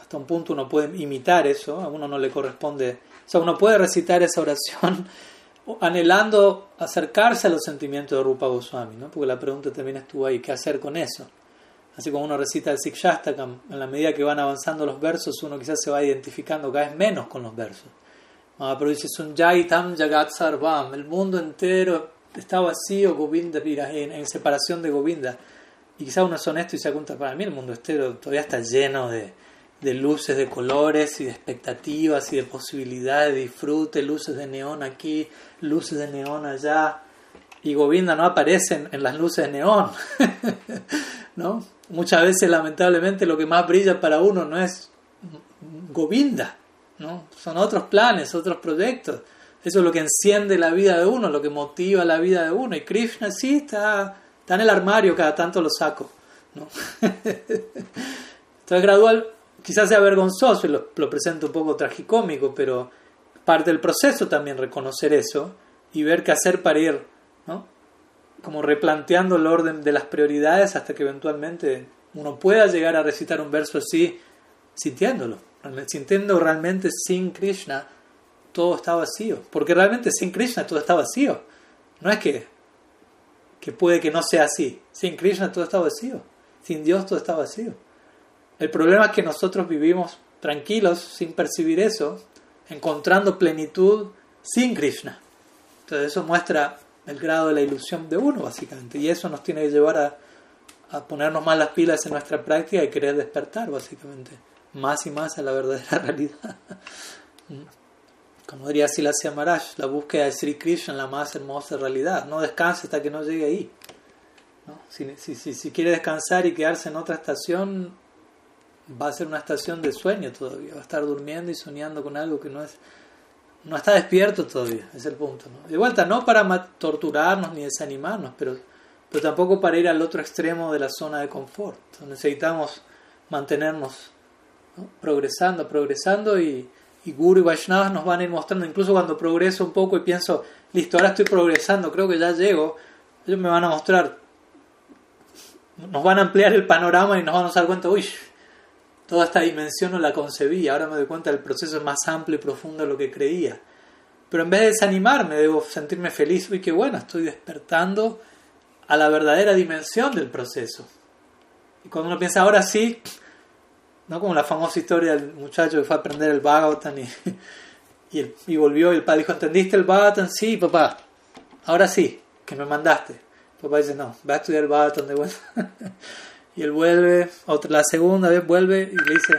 hasta un punto uno puede imitar eso, a uno no le corresponde, o sea, uno puede recitar esa oración (laughs) anhelando acercarse a los sentimientos de Rupa Goswami, ¿no? porque la pregunta también estuvo ahí, ¿qué hacer con eso? Así como uno recita el Sikshastakam, en la medida que van avanzando los versos, uno quizás se va identificando cada vez menos con los versos. pero dice, Sunjaitam Jagat Sarvam, el mundo entero está vacío, Govinda en separación de Govinda. Y quizás uno es honesto y se cuenta, para mí el mundo entero todavía está lleno de, de luces de colores y de expectativas y de posibilidades de disfrute, luces de neón aquí, luces de neón allá. Y Govinda no aparece en, las luces de neón. (laughs) ¿no? Muchas veces, lamentablemente, lo que más brilla para uno no es Govinda, ¿no? son otros planes, otros proyectos. Eso es lo que enciende la vida de uno, lo que motiva la vida de uno. Y Krishna sí está, está en el armario, cada tanto lo saco. ¿no? Entonces gradual, quizás sea vergonzoso y lo, lo presento un poco tragicómico, pero parte del proceso también reconocer eso y ver qué hacer para ir, ¿no? como replanteando el orden de las prioridades hasta que eventualmente uno pueda llegar a recitar un verso así sintiéndolo, sintiendo realmente sin Krishna todo está vacío, porque realmente sin Krishna todo está vacío, no es que, que puede que no sea así, sin Krishna todo está vacío, sin Dios todo está vacío. El problema es que nosotros vivimos tranquilos sin percibir eso, encontrando plenitud sin Krishna. Entonces eso muestra el grado de la ilusión de uno, básicamente, y eso nos tiene que llevar a, a ponernos más las pilas en nuestra práctica y querer despertar, básicamente, más y más a la verdadera (laughs) realidad. Como diría Silasya Maharaj, la búsqueda de Sri Krishna la más hermosa realidad. No descanse hasta que no llegue ahí. ¿no? Si, si, si, si, quiere descansar y quedarse en otra estación, va a ser una estación de sueño todavía. Va a estar durmiendo y soñando con algo que no es no está despierto todavía, es el punto. ¿no? De vuelta, no para torturarnos ni desanimarnos, pero pero tampoco para ir al otro extremo de la zona de confort. necesitamos mantenernos progresando, progresando y, y Guru y Vaishnavas nos van a ir mostrando, incluso cuando progreso un poco y pienso, listo, ahora estoy progresando, creo que ya llego, ellos me van a mostrar, nos van a ampliar el panorama y nos vamos a dar cuenta, uy, toda esta dimensión no la concebía, ahora me doy cuenta del proceso es más amplio y profundo de lo que creía. Pero en vez de desanimarme, debo sentirme feliz, uy, qué bueno, estoy despertando a la verdadera dimensión del proceso. Y cuando uno piensa ahora sí, ¿no? como la famosa historia del muchacho que fue a aprender el Bhagavatam y, (laughs) y, volvió y el padre dijo, ¿entendiste el Bhagavatam? Sí, papá, ahora sí, que me mandaste. Papá dice, no, va a estudiar el Bhagavatam de vuelta. (laughs) y él vuelve, otra, la segunda vez vuelve y le dice,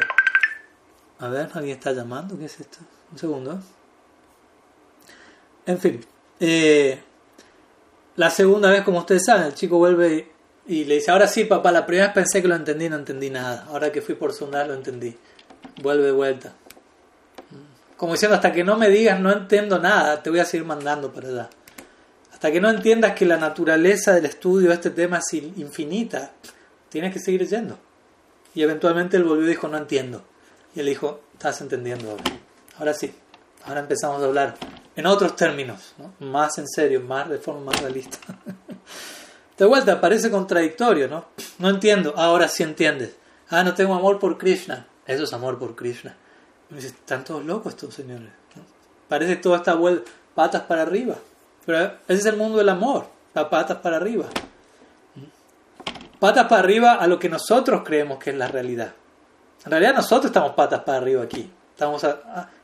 a ver, ¿alguien está llamando? ¿Qué es esto? Un segundo. En fin, eh, la segunda vez, como ustedes saben, el chico vuelve y, le dice, ahora sí, papá, la primera vez pensé que lo entendí, no entendí nada. Ahora que fui por sonar, lo entendí. Vuelve de vuelta. Como diciendo, hasta que no me digas, no entiendo nada, te voy a seguir mandando para allá. Hasta que no entiendas que la naturaleza del estudio de este tema es infinita, tienes que seguir yendo. Y eventualmente él volvió y dijo, no entiendo. Y él dijo, estás entendiendo ahora. Ahora sí, ahora empezamos a hablar en otros términos, más en serio, más de forma más realista. (laughs) De vuelta, parece contradictorio, ¿no? No entiendo, ahora sí entiendes. Ah, no tengo amor por Krishna. Eso es amor por Krishna. Me dice, están todos locos estos señores. Parece que todo está vuelta patas para arriba. Pero ese es el mundo del amor, las patas para arriba. Patas para arriba a lo que nosotros creemos que es la realidad. En realidad nosotros estamos patas para arriba aquí. Estamos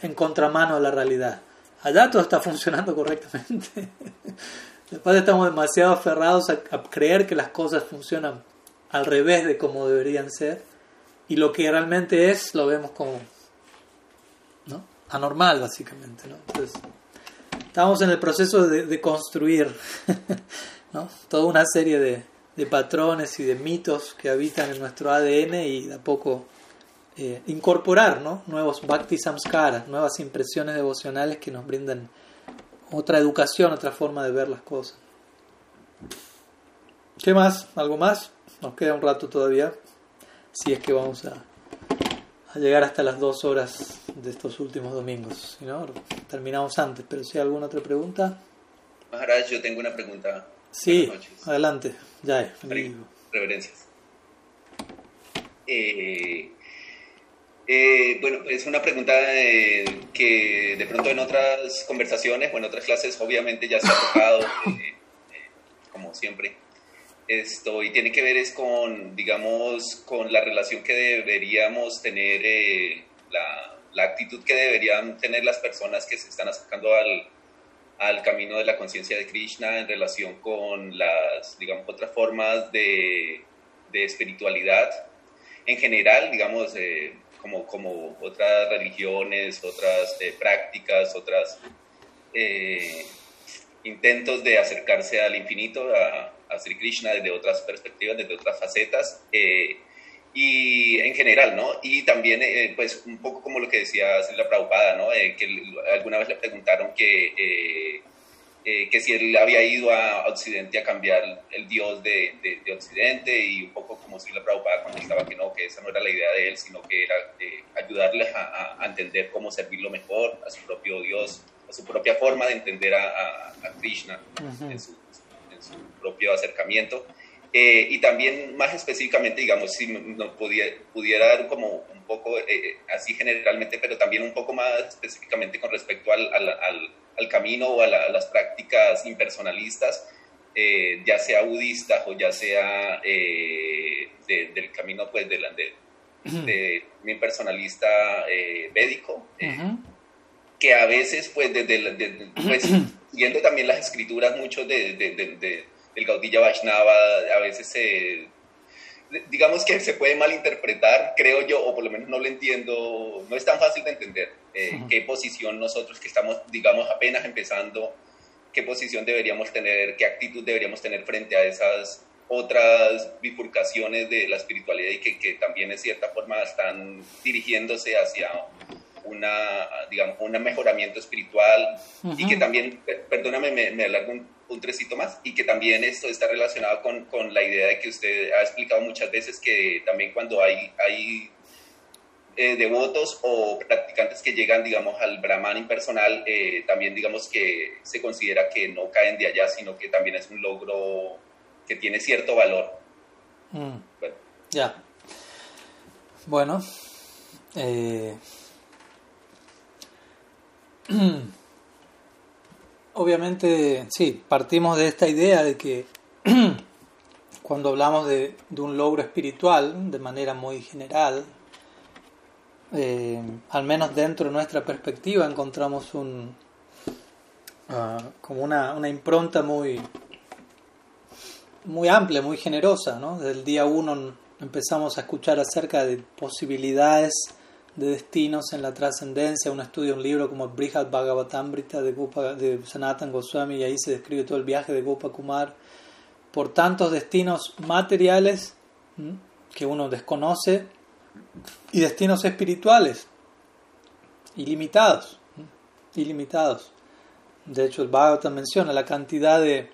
en contramano de la realidad. Allá todo está funcionando correctamente. (laughs) Después estamos demasiado aferrados a, creer que las cosas funcionan al revés de como deberían ser. Y lo que realmente es lo vemos como ¿no? anormal, básicamente. ¿no? Entonces, estamos en el proceso de, construir (laughs) ¿no? toda una serie de, de patrones y de mitos que habitan en nuestro ADN y de a poco eh, incorporar nuevos bhakti samskaras, nuevas impresiones devocionales que nos brindan otra educación, otra forma de ver las cosas. ¿Qué más? ¿Algo más? Nos queda un rato todavía, si es que vamos a, a llegar hasta las dos horas de estos últimos domingos. Si no, terminamos antes, pero si hay alguna otra pregunta. Maharaj, yo tengo una pregunta. Sí, adelante, ya Reverencias. Eh, eh, bueno, es una pregunta eh, que de pronto en otras conversaciones o en otras clases obviamente ya se ha tocado, (laughs) eh, como siempre. Esto, y tiene que ver es con, digamos, con la relación que deberíamos tener, la, la, actitud que deberían tener las personas que se están acercando al, al camino de la conciencia de Krishna en relación con las, digamos, otras formas de, de espiritualidad en general, digamos, como, como otras religiones, otras eh, prácticas, otras eh, intentos de acercarse al infinito, a, a, Sri Krishna desde otras perspectivas, desde otras facetas. Eh, y en general, ¿no? Y también, eh, pues, un poco como lo que decía la Prabhupada, ¿no? Eh, que alguna vez le preguntaron que, eh, que si él había ido a Occidente a cambiar el Dios de, de, Occidente y un poco como si la Prabhupada contestaba que no, que esa no era la idea de él, sino que era ayudarles a, entender cómo servirlo mejor a su propio Dios, a su propia forma de entender a, Krishna en su propio acercamiento. Eh, y también más específicamente, digamos, si nos pudiera, pudiera dar como un poco, eh, así generalmente, pero también un poco más específicamente con respecto al, al, al, camino o a, las prácticas impersonalistas, eh, ya sea budistas o ya sea del camino pues de, de, impersonalista védico, que a veces pues desde, pues, (clears throat) viendo también las escrituras mucho de el Gaudilla Vaishnava a veces se, digamos que se puede malinterpretar, creo yo, o por lo menos no lo entiendo, no es tan fácil de entender eh, qué posición nosotros que estamos, digamos, apenas empezando, qué posición deberíamos tener, qué actitud deberíamos tener frente a esas otras bifurcaciones de la espiritualidad y que, que también de cierta forma están dirigiéndose hacia una, digamos, un mejoramiento espiritual y que también, perdóname, me, me alargo un, un, trecito más, y que también esto está relacionado con, con, la idea de que usted ha explicado muchas veces que también cuando hay, hay eh, devotos o practicantes que llegan, digamos, al Brahman impersonal, eh, también digamos que se considera que no caen de allá, sino que también es un logro que tiene cierto valor. Mm. Bueno. Ya. Bueno. Eh (clears throat) Obviamente, sí, partimos de esta idea de que (clears throat) cuando hablamos de, un logro espiritual, de manera muy general, eh, al menos dentro de nuestra perspectiva, encontramos un, ah, como una, una, impronta muy, muy amplia, muy generosa. ¿no? Desde el día uno empezamos a escuchar acerca de posibilidades de destinos en la trascendencia. Uno estudia un libro como Brihad Bhagavatamrita de, de Sanatan Goswami y ahí se describe todo el viaje de Gopa Kumar por tantos destinos materiales que uno desconoce y destinos espirituales ilimitados. Ilimitados. De hecho, el Bhagavatam menciona la cantidad de,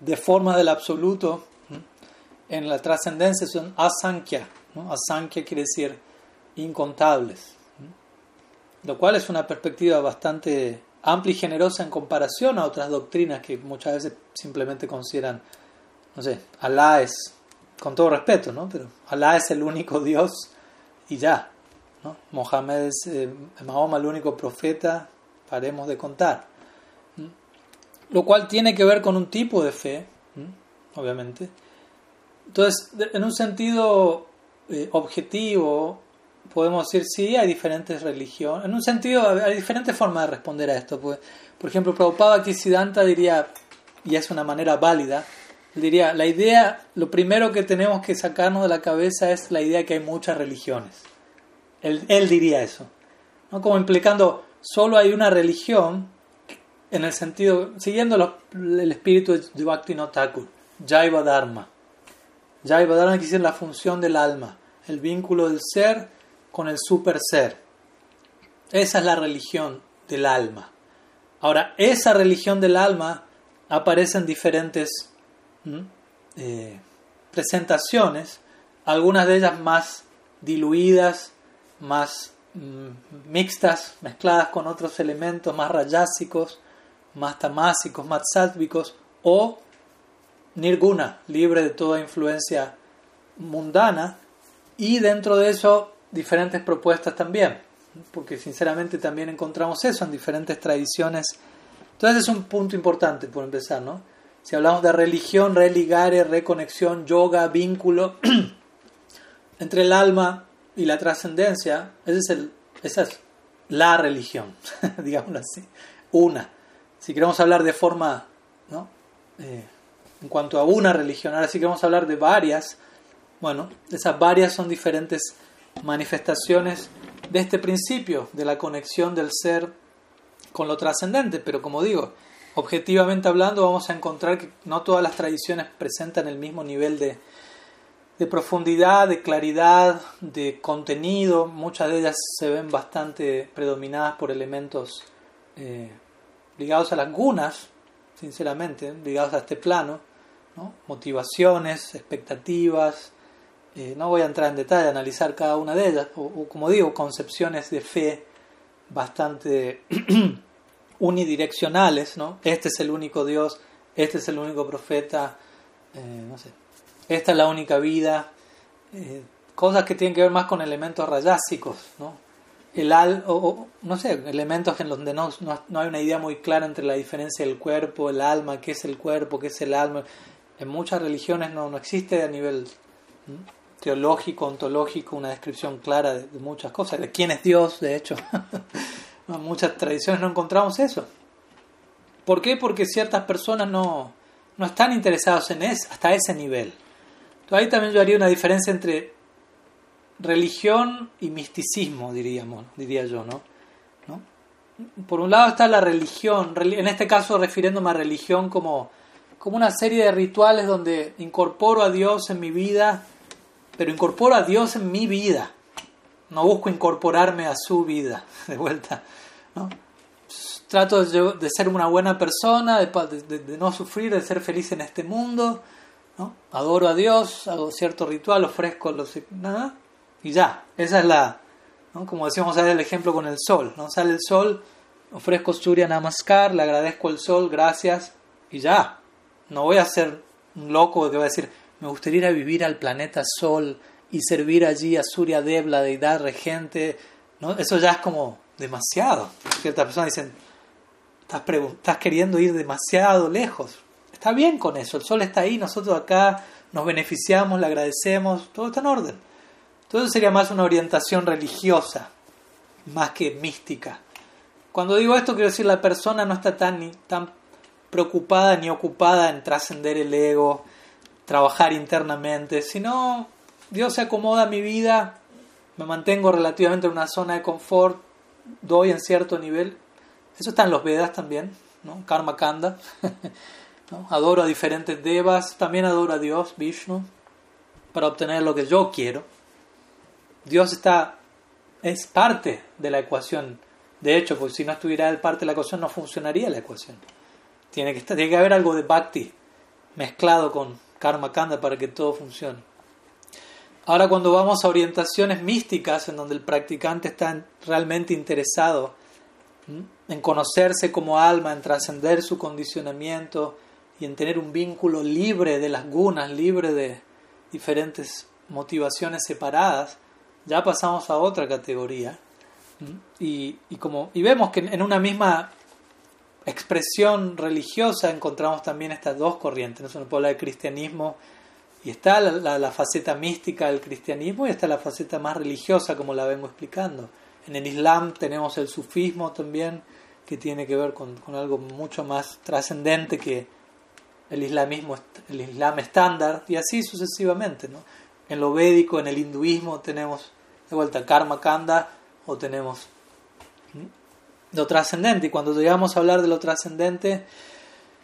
de formas del absoluto en la trascendencia son asankhya ¿no? Asankhya quiere decir incontables, lo cual es una perspectiva bastante amplia y generosa en comparación a otras doctrinas que muchas veces simplemente consideran, no sé, Alá es, con todo respeto, ¿no? pero Alá es el único Dios y ya. ¿no? Mohammed es eh, Mahoma el único profeta, paremos de contar. Lo cual tiene que ver con un tipo de fe, obviamente. Entonces, en un sentido eh, objetivo, podemos decir, sí, hay diferentes religiones. En un sentido, hay diferentes formas de responder a esto. Pues, por ejemplo, Prabhupada Siddhanta diría, y es una manera válida, diría, la idea, lo primero que tenemos que sacarnos de la cabeza es la idea de que hay muchas religiones. Él, él diría eso. ¿no? Como implicando, solo hay una religión, en el sentido, siguiendo el espíritu de Bhakti Thakur, Jaiva Dharma. Jaiva Dharma quiere decir la función del alma, el vínculo del ser con el super ser. Esa es la religión del alma. Ahora, esa religión del alma aparece en diferentes eh, presentaciones, algunas de ellas más diluidas, más mixtas, mezcladas con otros elementos más rayásicos, más tamásicos, más sálvicos, o nirguna, libre de toda influencia mundana, y dentro de eso diferentes propuestas también, porque sinceramente también encontramos eso en diferentes tradiciones. Entonces es un punto importante por empezar, ¿no? Si hablamos de religión, religare, reconexión, yoga, vínculo (clears throat) entre el alma y la trascendencia, es el, esa es la religión, (laughs) digámoslo así, una. Si queremos hablar de forma, ¿no? Eh, en cuanto a una religión. Ahora sí que vamos a hablar de varias. Bueno, esas varias son diferentes manifestaciones de este principio, de la conexión del ser con lo trascendente. Pero como digo, objetivamente hablando, vamos a encontrar que no todas las tradiciones presentan el mismo nivel de, profundidad, de claridad, de contenido. Muchas de ellas se ven bastante predominadas por elementos eh, ligados a las gunas, sinceramente, ligados a este plano. Motivaciones, expectativas. Eh, no voy a entrar en detalle a analizar cada una de ellas, o, como digo, concepciones de fe bastante (clears throat) unidireccionales. ¿no? Este es el único Dios, este es el único profeta, eh, no sé, esta es la única vida, eh, cosas que tienen que ver más con elementos rayásicos, ¿no? El al, o, no sé, elementos en donde no, no, hay una idea muy clara entre la diferencia del cuerpo, el alma, qué es el cuerpo, qué es el alma. En muchas religiones no, no existe a nivel teológico, ontológico, una descripción clara de, muchas cosas, de quién es Dios, de hecho. (laughs) en muchas tradiciones no encontramos eso. ¿Por qué? Porque ciertas personas no, no están interesados en eso, hasta ese nivel. Entonces ahí también yo haría una diferencia entre religión y misticismo, diríamos, diría yo, ¿no? Por un lado está la religión, en este caso refiriéndome a religión como, como una serie de rituales donde incorporo a Dios en mi vida, pero incorporo a Dios en mi vida. No busco incorporarme a su vida, (laughs) de vuelta. ¿no? Trato de, ser una buena persona, de no sufrir, de ser feliz en este mundo Adoro a Dios, hago cierto ritual, ofrezco los... Nada, y ya, esa es la... Como decíamos, el ejemplo con el sol, ¿no? Sale el sol, ofrezco Surya Namaskar, le agradezco el sol, gracias, y ya. No voy a ser un loco que va a decir, me gustaría ir a vivir al planeta Sol y servir allí a Surya Dev, la deidad regente. ¿no? Eso ya es como demasiado. Ciertas personas dicen, estás, estás queriendo ir demasiado lejos. Está bien con eso, el sol está ahí, nosotros acá nos beneficiamos, le agradecemos, todo está en orden. Todo sería más una orientación religiosa, más que mística. Cuando digo esto, quiero decir la persona no está tan, tan preocupada ni ocupada en trascender el ego, trabajar internamente, sino Dios se acomoda a mi vida, me mantengo relativamente en una zona de confort, doy en cierto nivel. Eso está en los Vedas también. Karma Kanda. (laughs) Adoro a diferentes devas, también adoro a Dios, Vishnu, para obtener lo que yo quiero. Dios está, es parte de la ecuación. De hecho, pues si no estuviera él parte de la ecuación, no funcionaría la ecuación. Tiene que, tiene que haber algo de bhakti mezclado con karma kanda para que todo funcione. Ahora cuando vamos a orientaciones místicas en donde el practicante está realmente interesado en conocerse como alma, en trascender su condicionamiento, y en tener un vínculo libre de las gunas, libre de diferentes motivaciones separadas, ya pasamos a otra categoría. Y, como, y vemos que en una misma expresión religiosa encontramos también estas dos corrientes. ¿no? Se puede hablar del cristianismo y está la, la, faceta mística del cristianismo y está la faceta más religiosa, como la vengo explicando. En el Islam tenemos el sufismo también, que tiene que ver con, con algo mucho más trascendente que, el islamismo, el islam estándar y así sucesivamente. ¿no? En lo védico, en el hinduismo tenemos de vuelta karma kanda o tenemos lo trascendente y cuando llegamos a hablar de lo trascendente,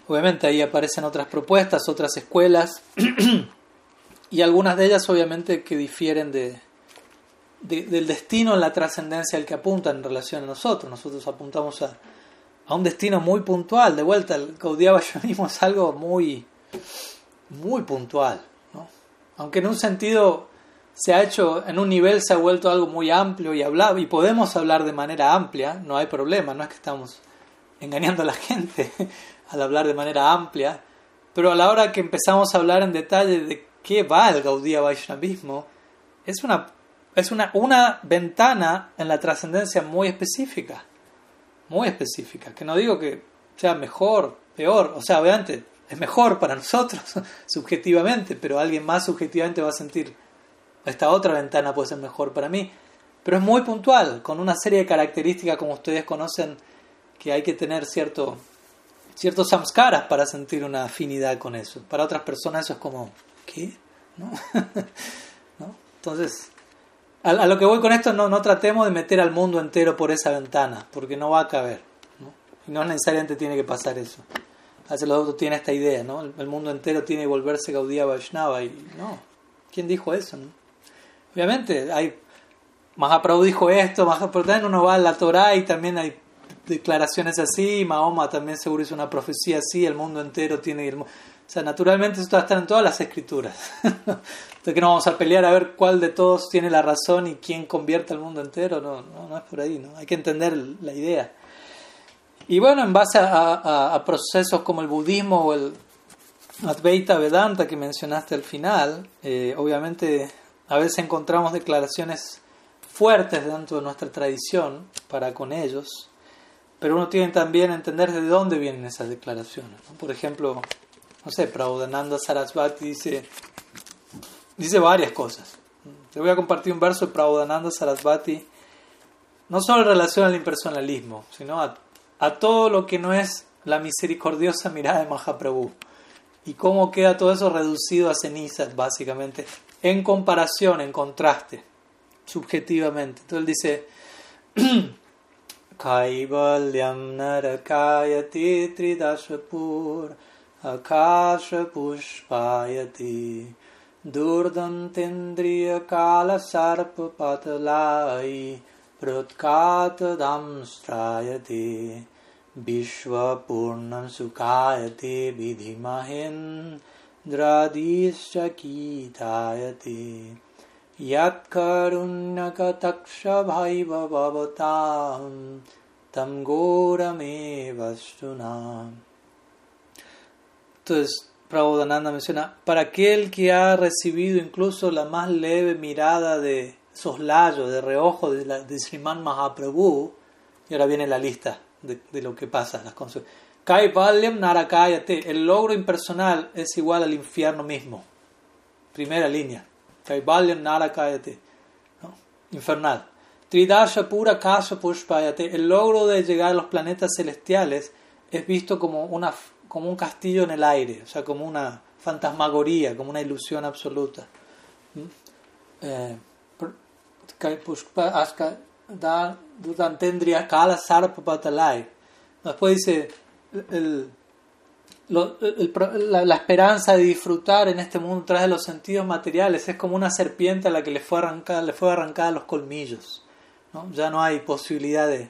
obviamente ahí aparecen otras propuestas, otras escuelas (clears throat) y algunas de ellas obviamente que difieren de, del destino en la trascendencia al que apuntan en relación a nosotros. Nosotros apuntamos a a un destino muy puntual. De vuelta, el mismo es algo muy, muy puntual. ¿no? Aunque en un sentido se ha hecho, en un nivel se ha vuelto algo muy amplio y hablar, y podemos hablar de manera amplia, no hay problema, no es que estamos engañando a la (laughs) gente al hablar de manera amplia, pero a la hora que empezamos a hablar en detalle de qué va el Gaudiya Vaishnavismo, es una, es una, una ventana en la trascendencia muy específica muy específica, que no digo que sea mejor, peor, o sea, obviamente es mejor para (laughs) nosotros subjetivamente, pero alguien más subjetivamente va a sentir esta otra ventana puede ser mejor para mí, pero es muy puntual, con una serie de características como ustedes conocen que hay que tener cierto ciertos samskaras para sentir una afinidad con eso. Para otras personas eso es como ¿qué? ¿No? (laughs) ¿No? Entonces, a, lo que voy con esto, no, no tratemos de meter al mundo entero por esa ventana, porque no va a caber. ¿no? No necesariamente tiene que pasar eso. Veces los otros tienen esta idea, ¿no? El, mundo entero tiene que volverse Gaudiya Vaishnava y no. ¿Quién dijo eso? Obviamente, hay Mahaprabhu dijo esto, Mahaprabhu también uno va a la Torah y también hay declaraciones así, Mahoma también seguro hizo una profecía así, el mundo entero tiene... El, o sea, naturalmente esto va a estar en todas las escrituras. (laughs) Entonces que no vamos a pelear a ver cuál de todos tiene la razón y quién convierte al mundo entero, no, no, no es por ahí, ¿no? hay que entender la idea. Y bueno, en base a, procesos como el budismo o el Advaita Vedanta que mencionaste al final, eh, obviamente a veces encontramos declaraciones fuertes dentro de nuestra tradición para con ellos, pero uno tiene también que entender de dónde vienen esas declaraciones. Por ejemplo, no sé, Prabhupada Sarasvati dice, dice varias cosas. Te voy a compartir un verso de Prabhupada Sarasvati, no solo en relación al impersonalismo, sino a, a todo lo que no es la misericordiosa mirada de Mahaprabhu. Y cómo queda todo eso reducido a cenizas, básicamente, en comparación, en contraste subjetivamente. Entonces él dice, (clears throat) Kaivalyam narakayati tridashapur akasha pushpayati kala sarpa patalai prutkat Vishwapurnam sukayate vidhimahendradish kitayate यत्करुण्यकतक्षभैव भवतां tam Entonces, Prabhupada menciona, para aquel que ha recibido incluso la más leve mirada de soslayo, de reojo de, la, de Sriman Mahaprabhu, y ahora viene la lista de, de lo que pasa, las consecuencias. Kaivalyam Narakayate, el logro impersonal es igual al infierno mismo. Primera línea. Kaivalyan Narakayate, ¿no? infernal. Tridasha Pura Kasha Pushpayate, el logro de llegar a los planetas celestiales es visto como, una, como un castillo en el aire, o sea, como una fantasmagoría, como una ilusión absoluta. ¿Mm? Eh, Después dice el, la, esperanza de disfrutar en este mundo tras de los sentidos materiales es como una serpiente a la que le fue arrancada, le fue arrancada los colmillos. ¿no? Ya no hay posibilidad de,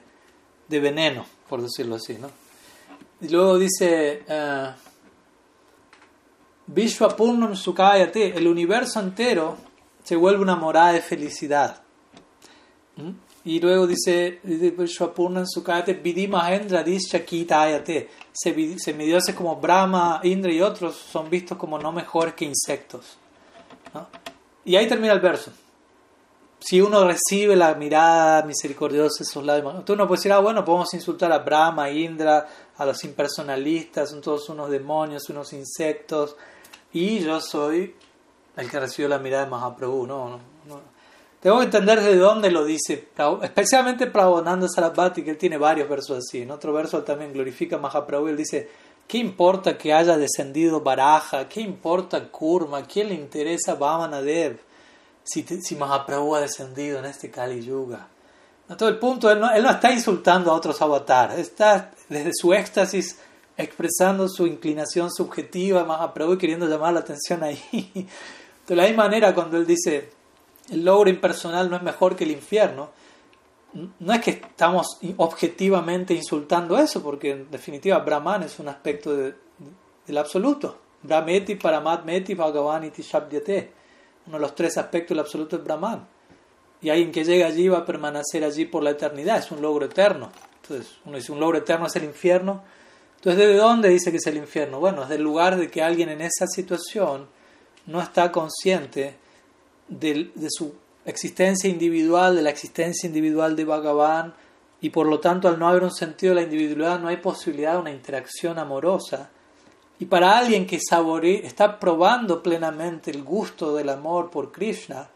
veneno, por decirlo así. ¿no? Y luego dice uh, el universo entero se vuelve una morada de felicidad. ¿Mm? Y luego dice Vishwapurna Sukayate Vidimahendra Kitayate. Semidioses como Brahma, Indra y otros son vistos como no mejores que insectos. Y ahí termina el verso. Si uno recibe la mirada misericordiosa de esos labios, tú no puedes decir, ah, bueno, podemos insultar a Brahma, Indra, a los impersonalistas, son todos unos demonios, unos insectos, y yo soy el que recibió la mirada de Mahaprabhu. No, no, no. Tengo que entender de dónde lo dice, especialmente Prabhupada Sarabhati, que él tiene varios versos así. En otro verso también glorifica a Mahaprabhu, él dice, ¿qué importa que haya descendido Baraja? ¿Qué importa Kurma? ¿Quién le interesa Vamanadev si, si Mahaprabhu ha descendido en este Kali Yuga? No, todo el punto, él no, él no está insultando a otros avatares, está desde su éxtasis expresando su inclinación subjetiva a Mahaprabhu y queriendo llamar la atención ahí. De la misma manera, cuando él dice, el logro impersonal no es mejor que el infierno, no es que estamos objetivamente insultando eso, porque en definitiva Brahman es un aspecto del absoluto. Brahmeti, Paramatmeti, Bhagavaniti, Shabdyate. Uno de los tres aspectos del absoluto es Brahman. Y alguien que llega allí va a permanecer allí por la eternidad, es un logro eterno. Entonces, uno dice, un logro eterno es el infierno. Entonces, ¿de dónde dice que es el infierno? Bueno, es del lugar de que alguien en esa situación no está consciente de, su existencia individual, de la existencia individual de Bhagavan, y por lo tanto al no haber un sentido de la individualidad no hay posibilidad de una interacción amorosa. Y para alguien que saborea, está probando plenamente el gusto del amor por Krishna,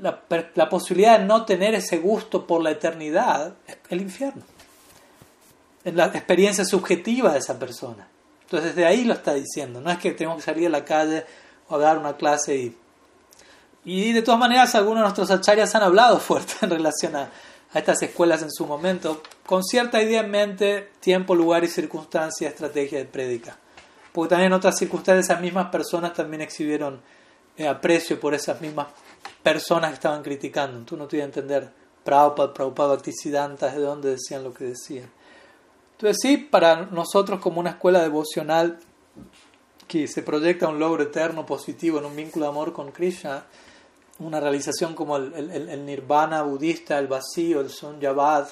la, posibilidad de no tener ese gusto por la eternidad es el infierno. En la experiencia subjetiva de esa persona. Entonces desde ahí lo está diciendo. No es que tenemos que salir a la calle o dar una clase y y de todas maneras, algunos de nuestros acharyas han hablado fuerte en relación a, estas escuelas en su momento, con cierta idea en mente, tiempo, lugar y circunstancia, estrategia de prédica. Porque también en otras circunstancias esas mismas personas también exhibieron eh, aprecio por esas mismas personas que estaban criticando. Tú no te ibas a entender Prabhupada, Prabhupada Bhaktisiddhanta, de dónde decían lo que decían. Entonces sí, para nosotros como una escuela devocional que se proyecta un logro eterno positivo en un vínculo de amor con Krishna, una realización como el, nirvana budista, el vacío, el sunyavad,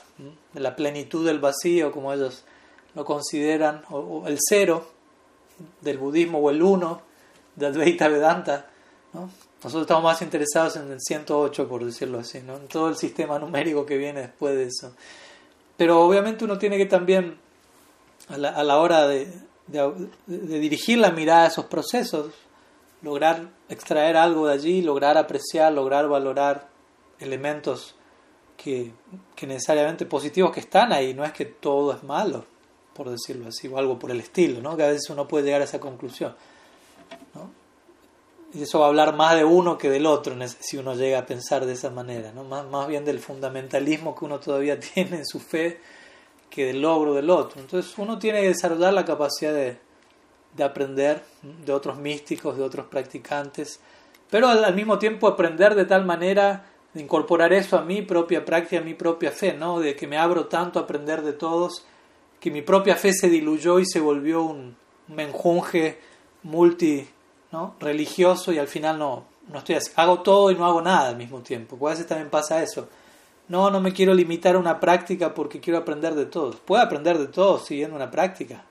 la plenitud del vacío, como ellos lo consideran, o, el cero del budismo, o el uno del Advaita Vedanta. ¿no? Nosotros estamos más interesados en el 108, por decirlo así, ¿no? en todo el sistema numérico que viene después de eso. Pero obviamente uno tiene que también, a la, a la hora de, de, dirigir la mirada a esos procesos, lograr extraer algo de allí, lograr apreciar, lograr valorar elementos que, que, necesariamente positivos que están ahí, no es que todo es malo, por decirlo así, o algo por el estilo, ¿no? que a veces uno puede llegar a esa conclusión. ¿no? Y eso va a hablar más de uno que del otro, si uno llega a pensar de esa manera, ¿no? más, más bien del fundamentalismo que uno todavía (laughs) tiene en su fe que del logro del otro. Entonces uno tiene que desarrollar la capacidad de, de aprender de otros místicos, de otros practicantes, pero al, mismo tiempo aprender de tal manera de incorporar eso a mi propia práctica, a mi propia fe, ¿no? de que me abro tanto a aprender de todos, que mi propia fe se diluyó y se volvió un, menjunje multi ¿no? religioso y al final no, no estoy hago todo y no hago nada al mismo tiempo. A veces también pasa eso. No, no me quiero limitar a una práctica porque quiero aprender de todos. Puede aprender de todos siguiendo una práctica.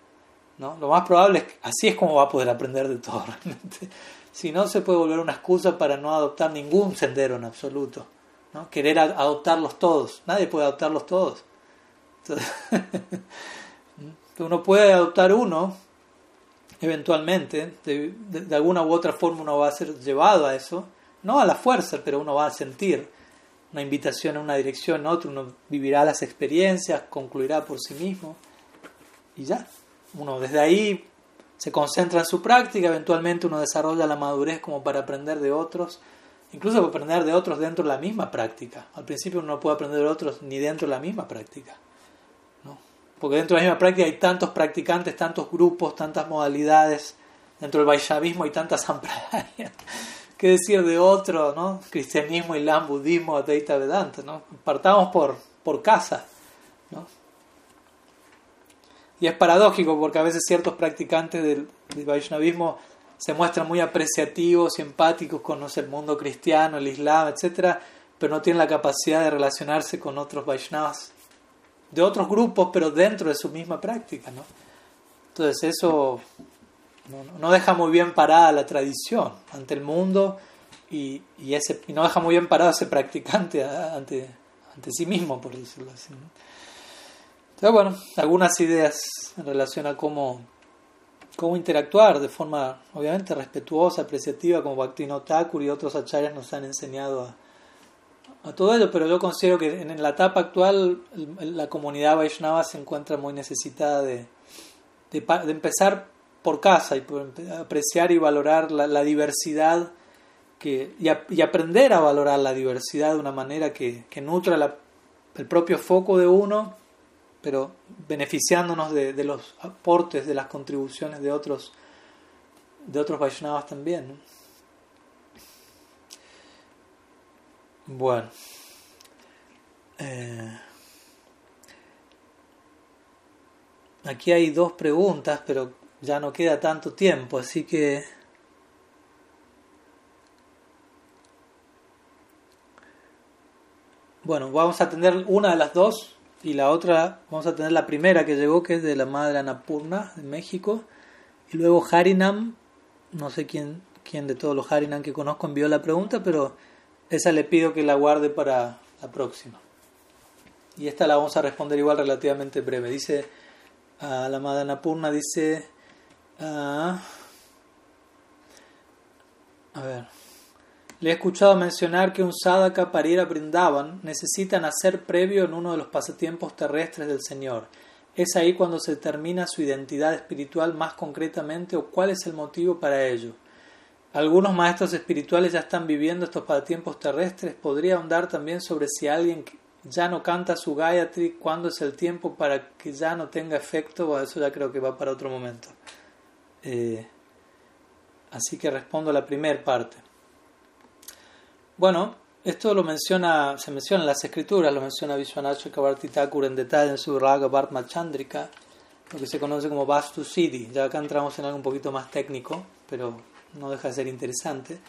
¿No? Lo más probable es que así es como va a poder aprender de todo (laughs) realmente. Si no, se puede volver una excusa para no adoptar ningún sendero en absoluto. ¿no? Querer adoptarlos todos. Nadie puede adoptarlos todos. (laughs) uno puede adoptar uno, eventualmente, de, de, alguna u otra forma uno va a ser llevado a eso, no a la fuerza, pero uno va a sentir una invitación en una dirección, en otra, uno vivirá las experiencias, concluirá por sí mismo y ya. Uno desde ahí se concentra en su práctica, eventualmente uno desarrolla la madurez como para aprender de otros, incluso para aprender de otros dentro de la misma práctica. Al principio uno no puede aprender de otros ni dentro de la misma práctica. ¿no? Porque dentro de la misma práctica hay tantos practicantes, tantos grupos, tantas modalidades. Dentro del Vaishnavismo hay tantas sampradayas (laughs) ¿Qué decir de otro, no? Cristianismo, Islam, budismo, Advaita Vedanta, ¿no? Partamos por, por casa, ¿no? Y es paradójico porque a veces ciertos practicantes del, Vaishnavismo se muestran muy apreciativos y empáticos con el mundo cristiano, el Islam, etc., pero no tienen la capacidad de relacionarse con otros Vaishnavas de otros grupos, pero dentro de su misma práctica, ¿no? Entonces eso no, deja muy bien parada la tradición ante el mundo y, y, ese, y no deja muy bien parado ese practicante ante, ante sí mismo, por decirlo así. Entonces, bueno, algunas ideas en relación a cómo, cómo interactuar de forma, obviamente, respetuosa, apreciativa, como Bhaktivinoda Thakur y otros acharyas nos han enseñado a, a todo ello, pero yo considero que en la etapa actual la comunidad Vaishnava se encuentra muy necesitada de, de, empezar por casa y por apreciar y valorar la, diversidad que, y, aprender a valorar la diversidad de una manera que, que nutra el propio foco de uno, pero beneficiándonos de, los aportes, de las contribuciones de otros, de otros Vaishnavas también. Bueno. Eh, aquí hay dos preguntas, pero ya no queda tanto tiempo, así que bueno, vamos a tener una de las dos y la otra, vamos a tener la primera que llegó, que es de la madre Anapurna de México, y luego Harinam, no sé quién, quién de todos los Harinam que conozco envió la pregunta, pero esa le pido que la guarde para la próxima. Y esta la vamos a responder igual relativamente breve. Dice, a la madre Anapurna dice, a ver. Le he escuchado mencionar que un sadhaka para ir a Brindavan necesita nacer previo en uno de los pasatiempos terrestres del Señor. ¿Es ahí cuando se determina su identidad espiritual más concretamente o cuál es el motivo para ello? Algunos maestros espirituales ya están viviendo estos pasatiempos terrestres. ¿Podría ahondar también sobre si alguien ya no canta su Gayatri, cuándo es el tiempo para que ya no tenga efecto? Bueno, eso ya creo que va para otro momento. Eh, así que respondo a la primera parte. Bueno, esto lo menciona, se menciona en las escrituras, lo menciona Vishwanath Chakrabarti Thakur en detalle en su Raga Bhartma Chandrika, lo que se conoce como Vastu Siddhi. Ya acá entramos en algo un poquito más técnico, pero no deja de ser interesante.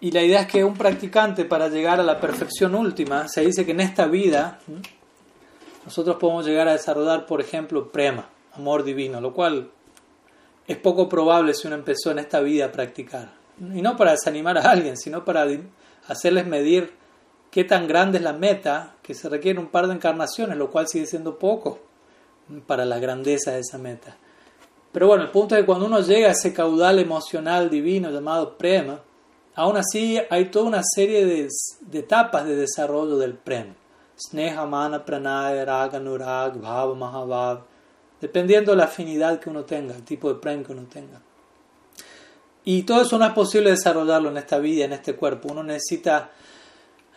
Y la idea es que un practicante para llegar a la perfección última, se dice que en esta vida nosotros podemos llegar a desarrollar, por ejemplo, prema, amor divino, lo cual es poco probable si uno empezó en esta vida a practicar. Y no para desanimar a alguien, sino para hacerles medir qué tan grande es la meta, que se requiere un par de encarnaciones, lo cual sigue siendo poco para la grandeza de esa meta. Pero bueno, el punto es que cuando uno llega a ese caudal emocional divino llamado prema, aún así hay toda una serie de, etapas de desarrollo del prema. Sneha, Mana, Pranaya, Raga, Nurag, Bhava, Mahabhav, dependiendo de la afinidad que uno tenga, el tipo de prem que uno tenga. Y todo eso no es posible desarrollarlo en esta vida, en este cuerpo. Uno necesita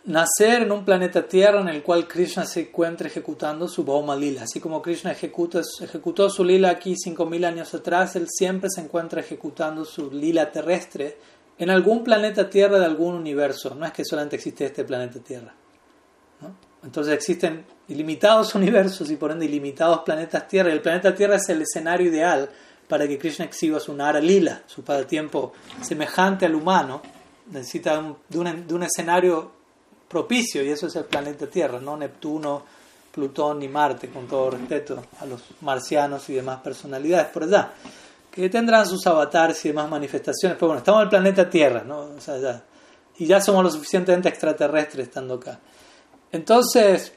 nacer en un planeta Tierra en el cual Krishna se encuentra ejecutando su Bhauma Lila. Así como Krishna ejecutó su lila aquí 5.000 años atrás, él siempre se encuentra ejecutando su lila terrestre en algún planeta Tierra de algún universo. No es que solamente existe este planeta Tierra. Entonces existen ilimitados (laughs) universos y por ende ilimitados planetas Tierra. Y el planeta Tierra es el escenario ideal para que Krishna exhiba su Nara Lila, su tiempo semejante al humano. Necesita de, un, de un escenario propicio y eso es el planeta Tierra, no Neptuno, Plutón ni Marte, con todo respeto a los marcianos y demás personalidades por allá, que tendrán sus avatares y demás manifestaciones, pero bueno, estamos en el planeta Tierra, ¿no? O sea, ya, y ya somos lo suficientemente extraterrestres estando acá. Entonces,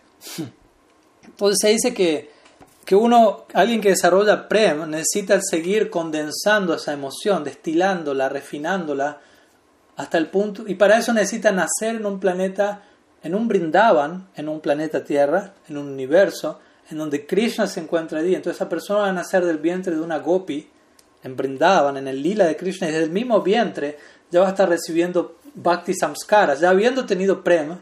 entonces (clears throat) se dice que, que uno, alguien que desarrolla PREM, necesita seguir condensando esa emoción, destilándola, refinándola, hasta el punto, y para eso necesita nacer en un planeta, en un Brindavan, en un planeta Tierra, en un universo, en donde Krishna se encuentra allí. Entonces esa persona va a nacer del vientre de una gopi, en Brindavan, en el lila de Krishna, y desde el mismo vientre ya va a estar recibiendo bhakti samskaras, ya habiendo tenido prema,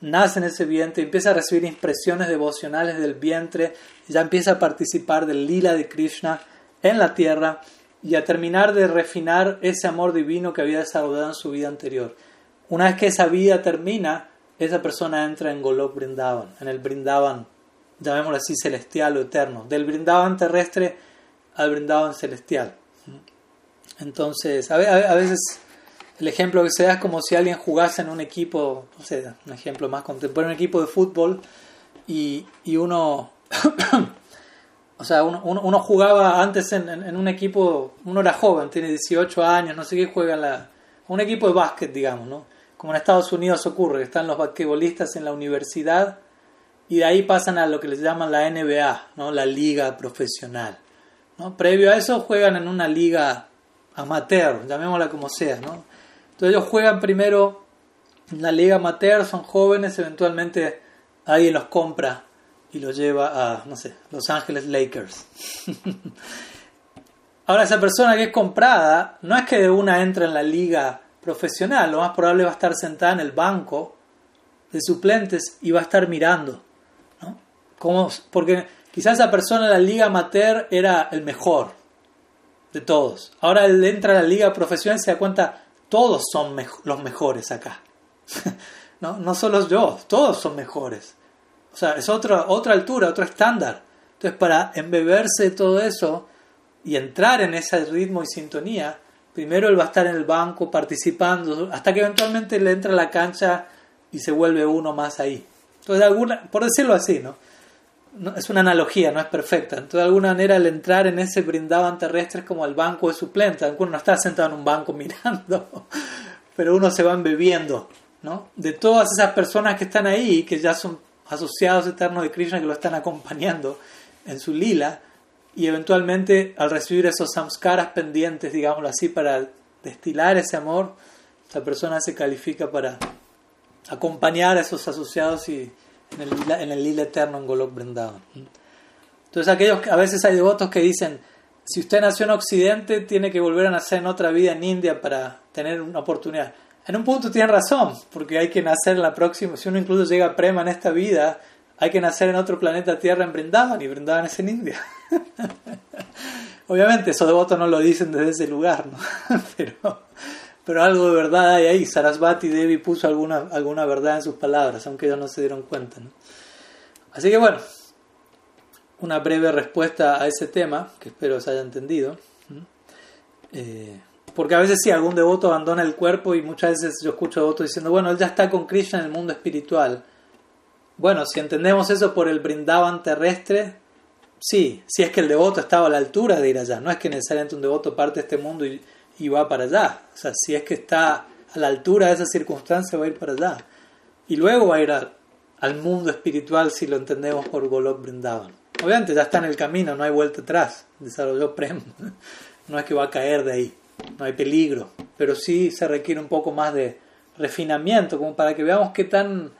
nace en ese vientre, empieza a recibir impresiones devocionales del vientre, ya empieza a participar del lila de Krishna en la tierra, y a terminar de refinar ese amor divino que había desarrollado en su vida anterior. Una vez que esa vida termina, esa persona entra en Golok Brindavan, en el Brindavan, llamémoslo así, celestial o eterno, del Brindavan terrestre al Brindavan celestial. Entonces, a veces el ejemplo que se da es como si alguien jugase en un equipo, no sé, un ejemplo más contemporáneo, un equipo de fútbol y, y uno (coughs) O sea, uno, uno, jugaba antes en, un equipo, uno era joven, tiene 18 años, no sé qué, juega en la, un equipo de básquet, digamos, ¿no? Como en Estados Unidos ocurre, están los basquetbolistas en la universidad y de ahí pasan a lo que les llaman la NBA, ¿no? La liga profesional. ¿no? Previo a eso juegan en una liga amateur, llamémosla como sea, ¿no? Entonces ellos juegan primero en la liga amateur, son jóvenes, eventualmente alguien los compra y lo lleva a, no sé, Los Ángeles Lakers. (laughs) Ahora, esa persona que es comprada, no es que de una entra en la liga profesional, lo más probable va a estar sentada en el banco de suplentes y va a estar mirando. ¿no? Porque quizás esa persona en la liga amateur era el mejor de todos. Ahora él entra a la liga profesional y se da cuenta, todos son los mejores acá. (laughs) no, no solo yo, todos son mejores. O sea, es otra, otra altura, otro estándar. Entonces, para embeberse todo eso y entrar en ese ritmo y sintonía, primero él va a estar en el banco participando, hasta que eventualmente le entra a la cancha y se vuelve uno más ahí. Entonces, alguna, por decirlo así, ¿no? Es una analogía, no es perfecta. Entonces, de alguna manera, el entrar en ese brindaban terrestre es como el banco de suplente. Uno no está sentado en un banco (laughs) mirando, pero uno se va embebiendo, ¿no? De todas esas personas que están ahí, que ya son asociados eternos de Krishna que lo están acompañando en su lila y eventualmente al recibir esos samskaras pendientes, digámoslo así, para destilar ese amor, esa persona se califica para acompañar a esos asociados y en el en el lila eterno en Golok Vrindavan. Entonces aquellos a veces hay devotos que dicen, si usted nació en Occidente, tiene que volver a nacer en otra vida en India para tener una oportunidad. En un punto tienen razón, porque hay que nacer en la próxima, si uno incluso llega a Prema en esta vida, hay que nacer en otro planeta Tierra en Brindavan, y Brindavan es en India. (laughs) Obviamente, esos devotos no lo dicen desde ese lugar, ¿no? (laughs) pero, pero algo de verdad hay ahí. Sarasvati Devi puso alguna, alguna verdad en sus palabras, aunque ellos no se dieron cuenta. Así que bueno, una breve respuesta a ese tema, que espero se haya entendido. Eh, porque a veces sí, algún devoto abandona el cuerpo y muchas veces yo escucho devotos diciendo, bueno, él ya está con Krishna en el mundo espiritual. Bueno, si entendemos eso por el brindaban terrestre, sí, si es que el devoto estaba a la altura de ir allá, no es que necesariamente un devoto parte de este mundo y y va para allá. O sea, si es que está a la altura de esa circunstancia, va a ir para allá. Y luego va a ir al, mundo espiritual si lo entendemos por Golok Brindavan. Obviamente ya está en el camino, no hay vuelta atrás. Desarrolló Prem. (laughs) No es que va a caer de ahí, no hay peligro. Pero sí se requiere un poco más de refinamiento, como para que veamos qué tan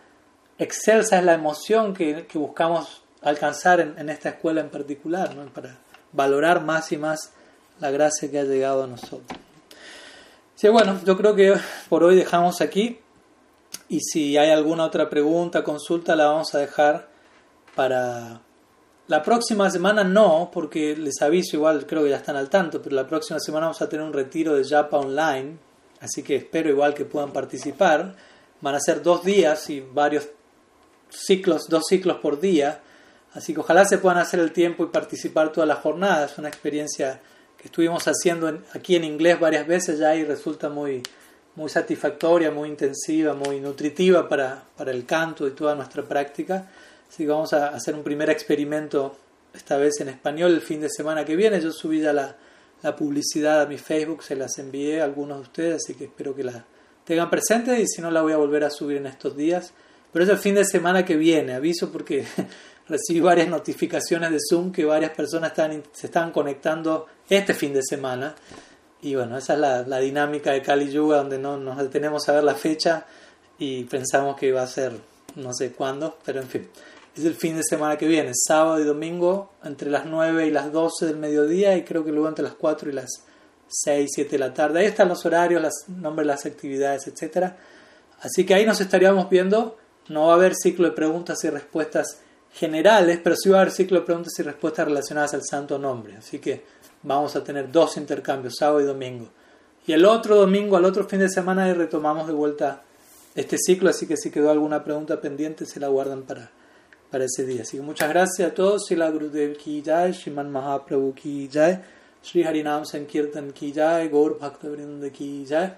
excelsa es la emoción que, buscamos alcanzar en, en, esta escuela en particular, ¿no? para valorar más y más la gracia que ha llegado a nosotros. Sí, bueno, yo creo que por hoy dejamos aquí y si hay alguna otra pregunta, consulta, la vamos a dejar para la próxima semana no, porque les aviso, igual creo que ya están al tanto, pero la próxima semana vamos a tener un retiro de Japa online, así que espero igual que puedan participar. Van a ser dos días y varios ciclos, dos ciclos por día, así que ojalá se puedan hacer el tiempo y participar toda la jornada. Es una experiencia que estuvimos haciendo aquí en inglés varias veces ya y resulta muy, muy satisfactoria, muy intensiva, muy nutritiva para, para el canto y toda nuestra práctica. Así que vamos a hacer un primer experimento, esta vez en español, el fin de semana que viene. Yo subí ya la, la publicidad a mi Facebook, se las envié a algunos de ustedes, así que espero que la tengan presente y si no la voy a volver a subir en estos días. Pero es el fin de semana que viene, aviso porque (laughs) recibí varias notificaciones de Zoom que varias personas están, se estaban conectando este fin de semana. Y bueno, esa es la, la dinámica de Kali Yuga, donde no nos detenemos a ver la fecha y pensamos que va a ser no sé cuándo, pero en fin, es el fin de semana que viene, sábado y domingo, entre las 9 y las 12 del mediodía y creo que luego entre las 4 y las 6, 7 de la tarde. Ahí están los horarios, los nombres las actividades, etc. Así que ahí nos estaríamos viendo. No va a haber ciclo de preguntas y respuestas generales, pero sí va a haber ciclo de preguntas y respuestas relacionadas al santo nombre. Así que vamos a tener dos intercambios, sábado y domingo. Y el otro domingo, al otro fin de semana, retomamos de vuelta este ciclo, así que si quedó alguna pregunta pendiente, se la guardan para, para ese día. Así que muchas gracias a todos. Ki jai, Shiman Mahaprabhu ki jai, Sri Harinam Sankirtan ki jai, Gaur ki jai.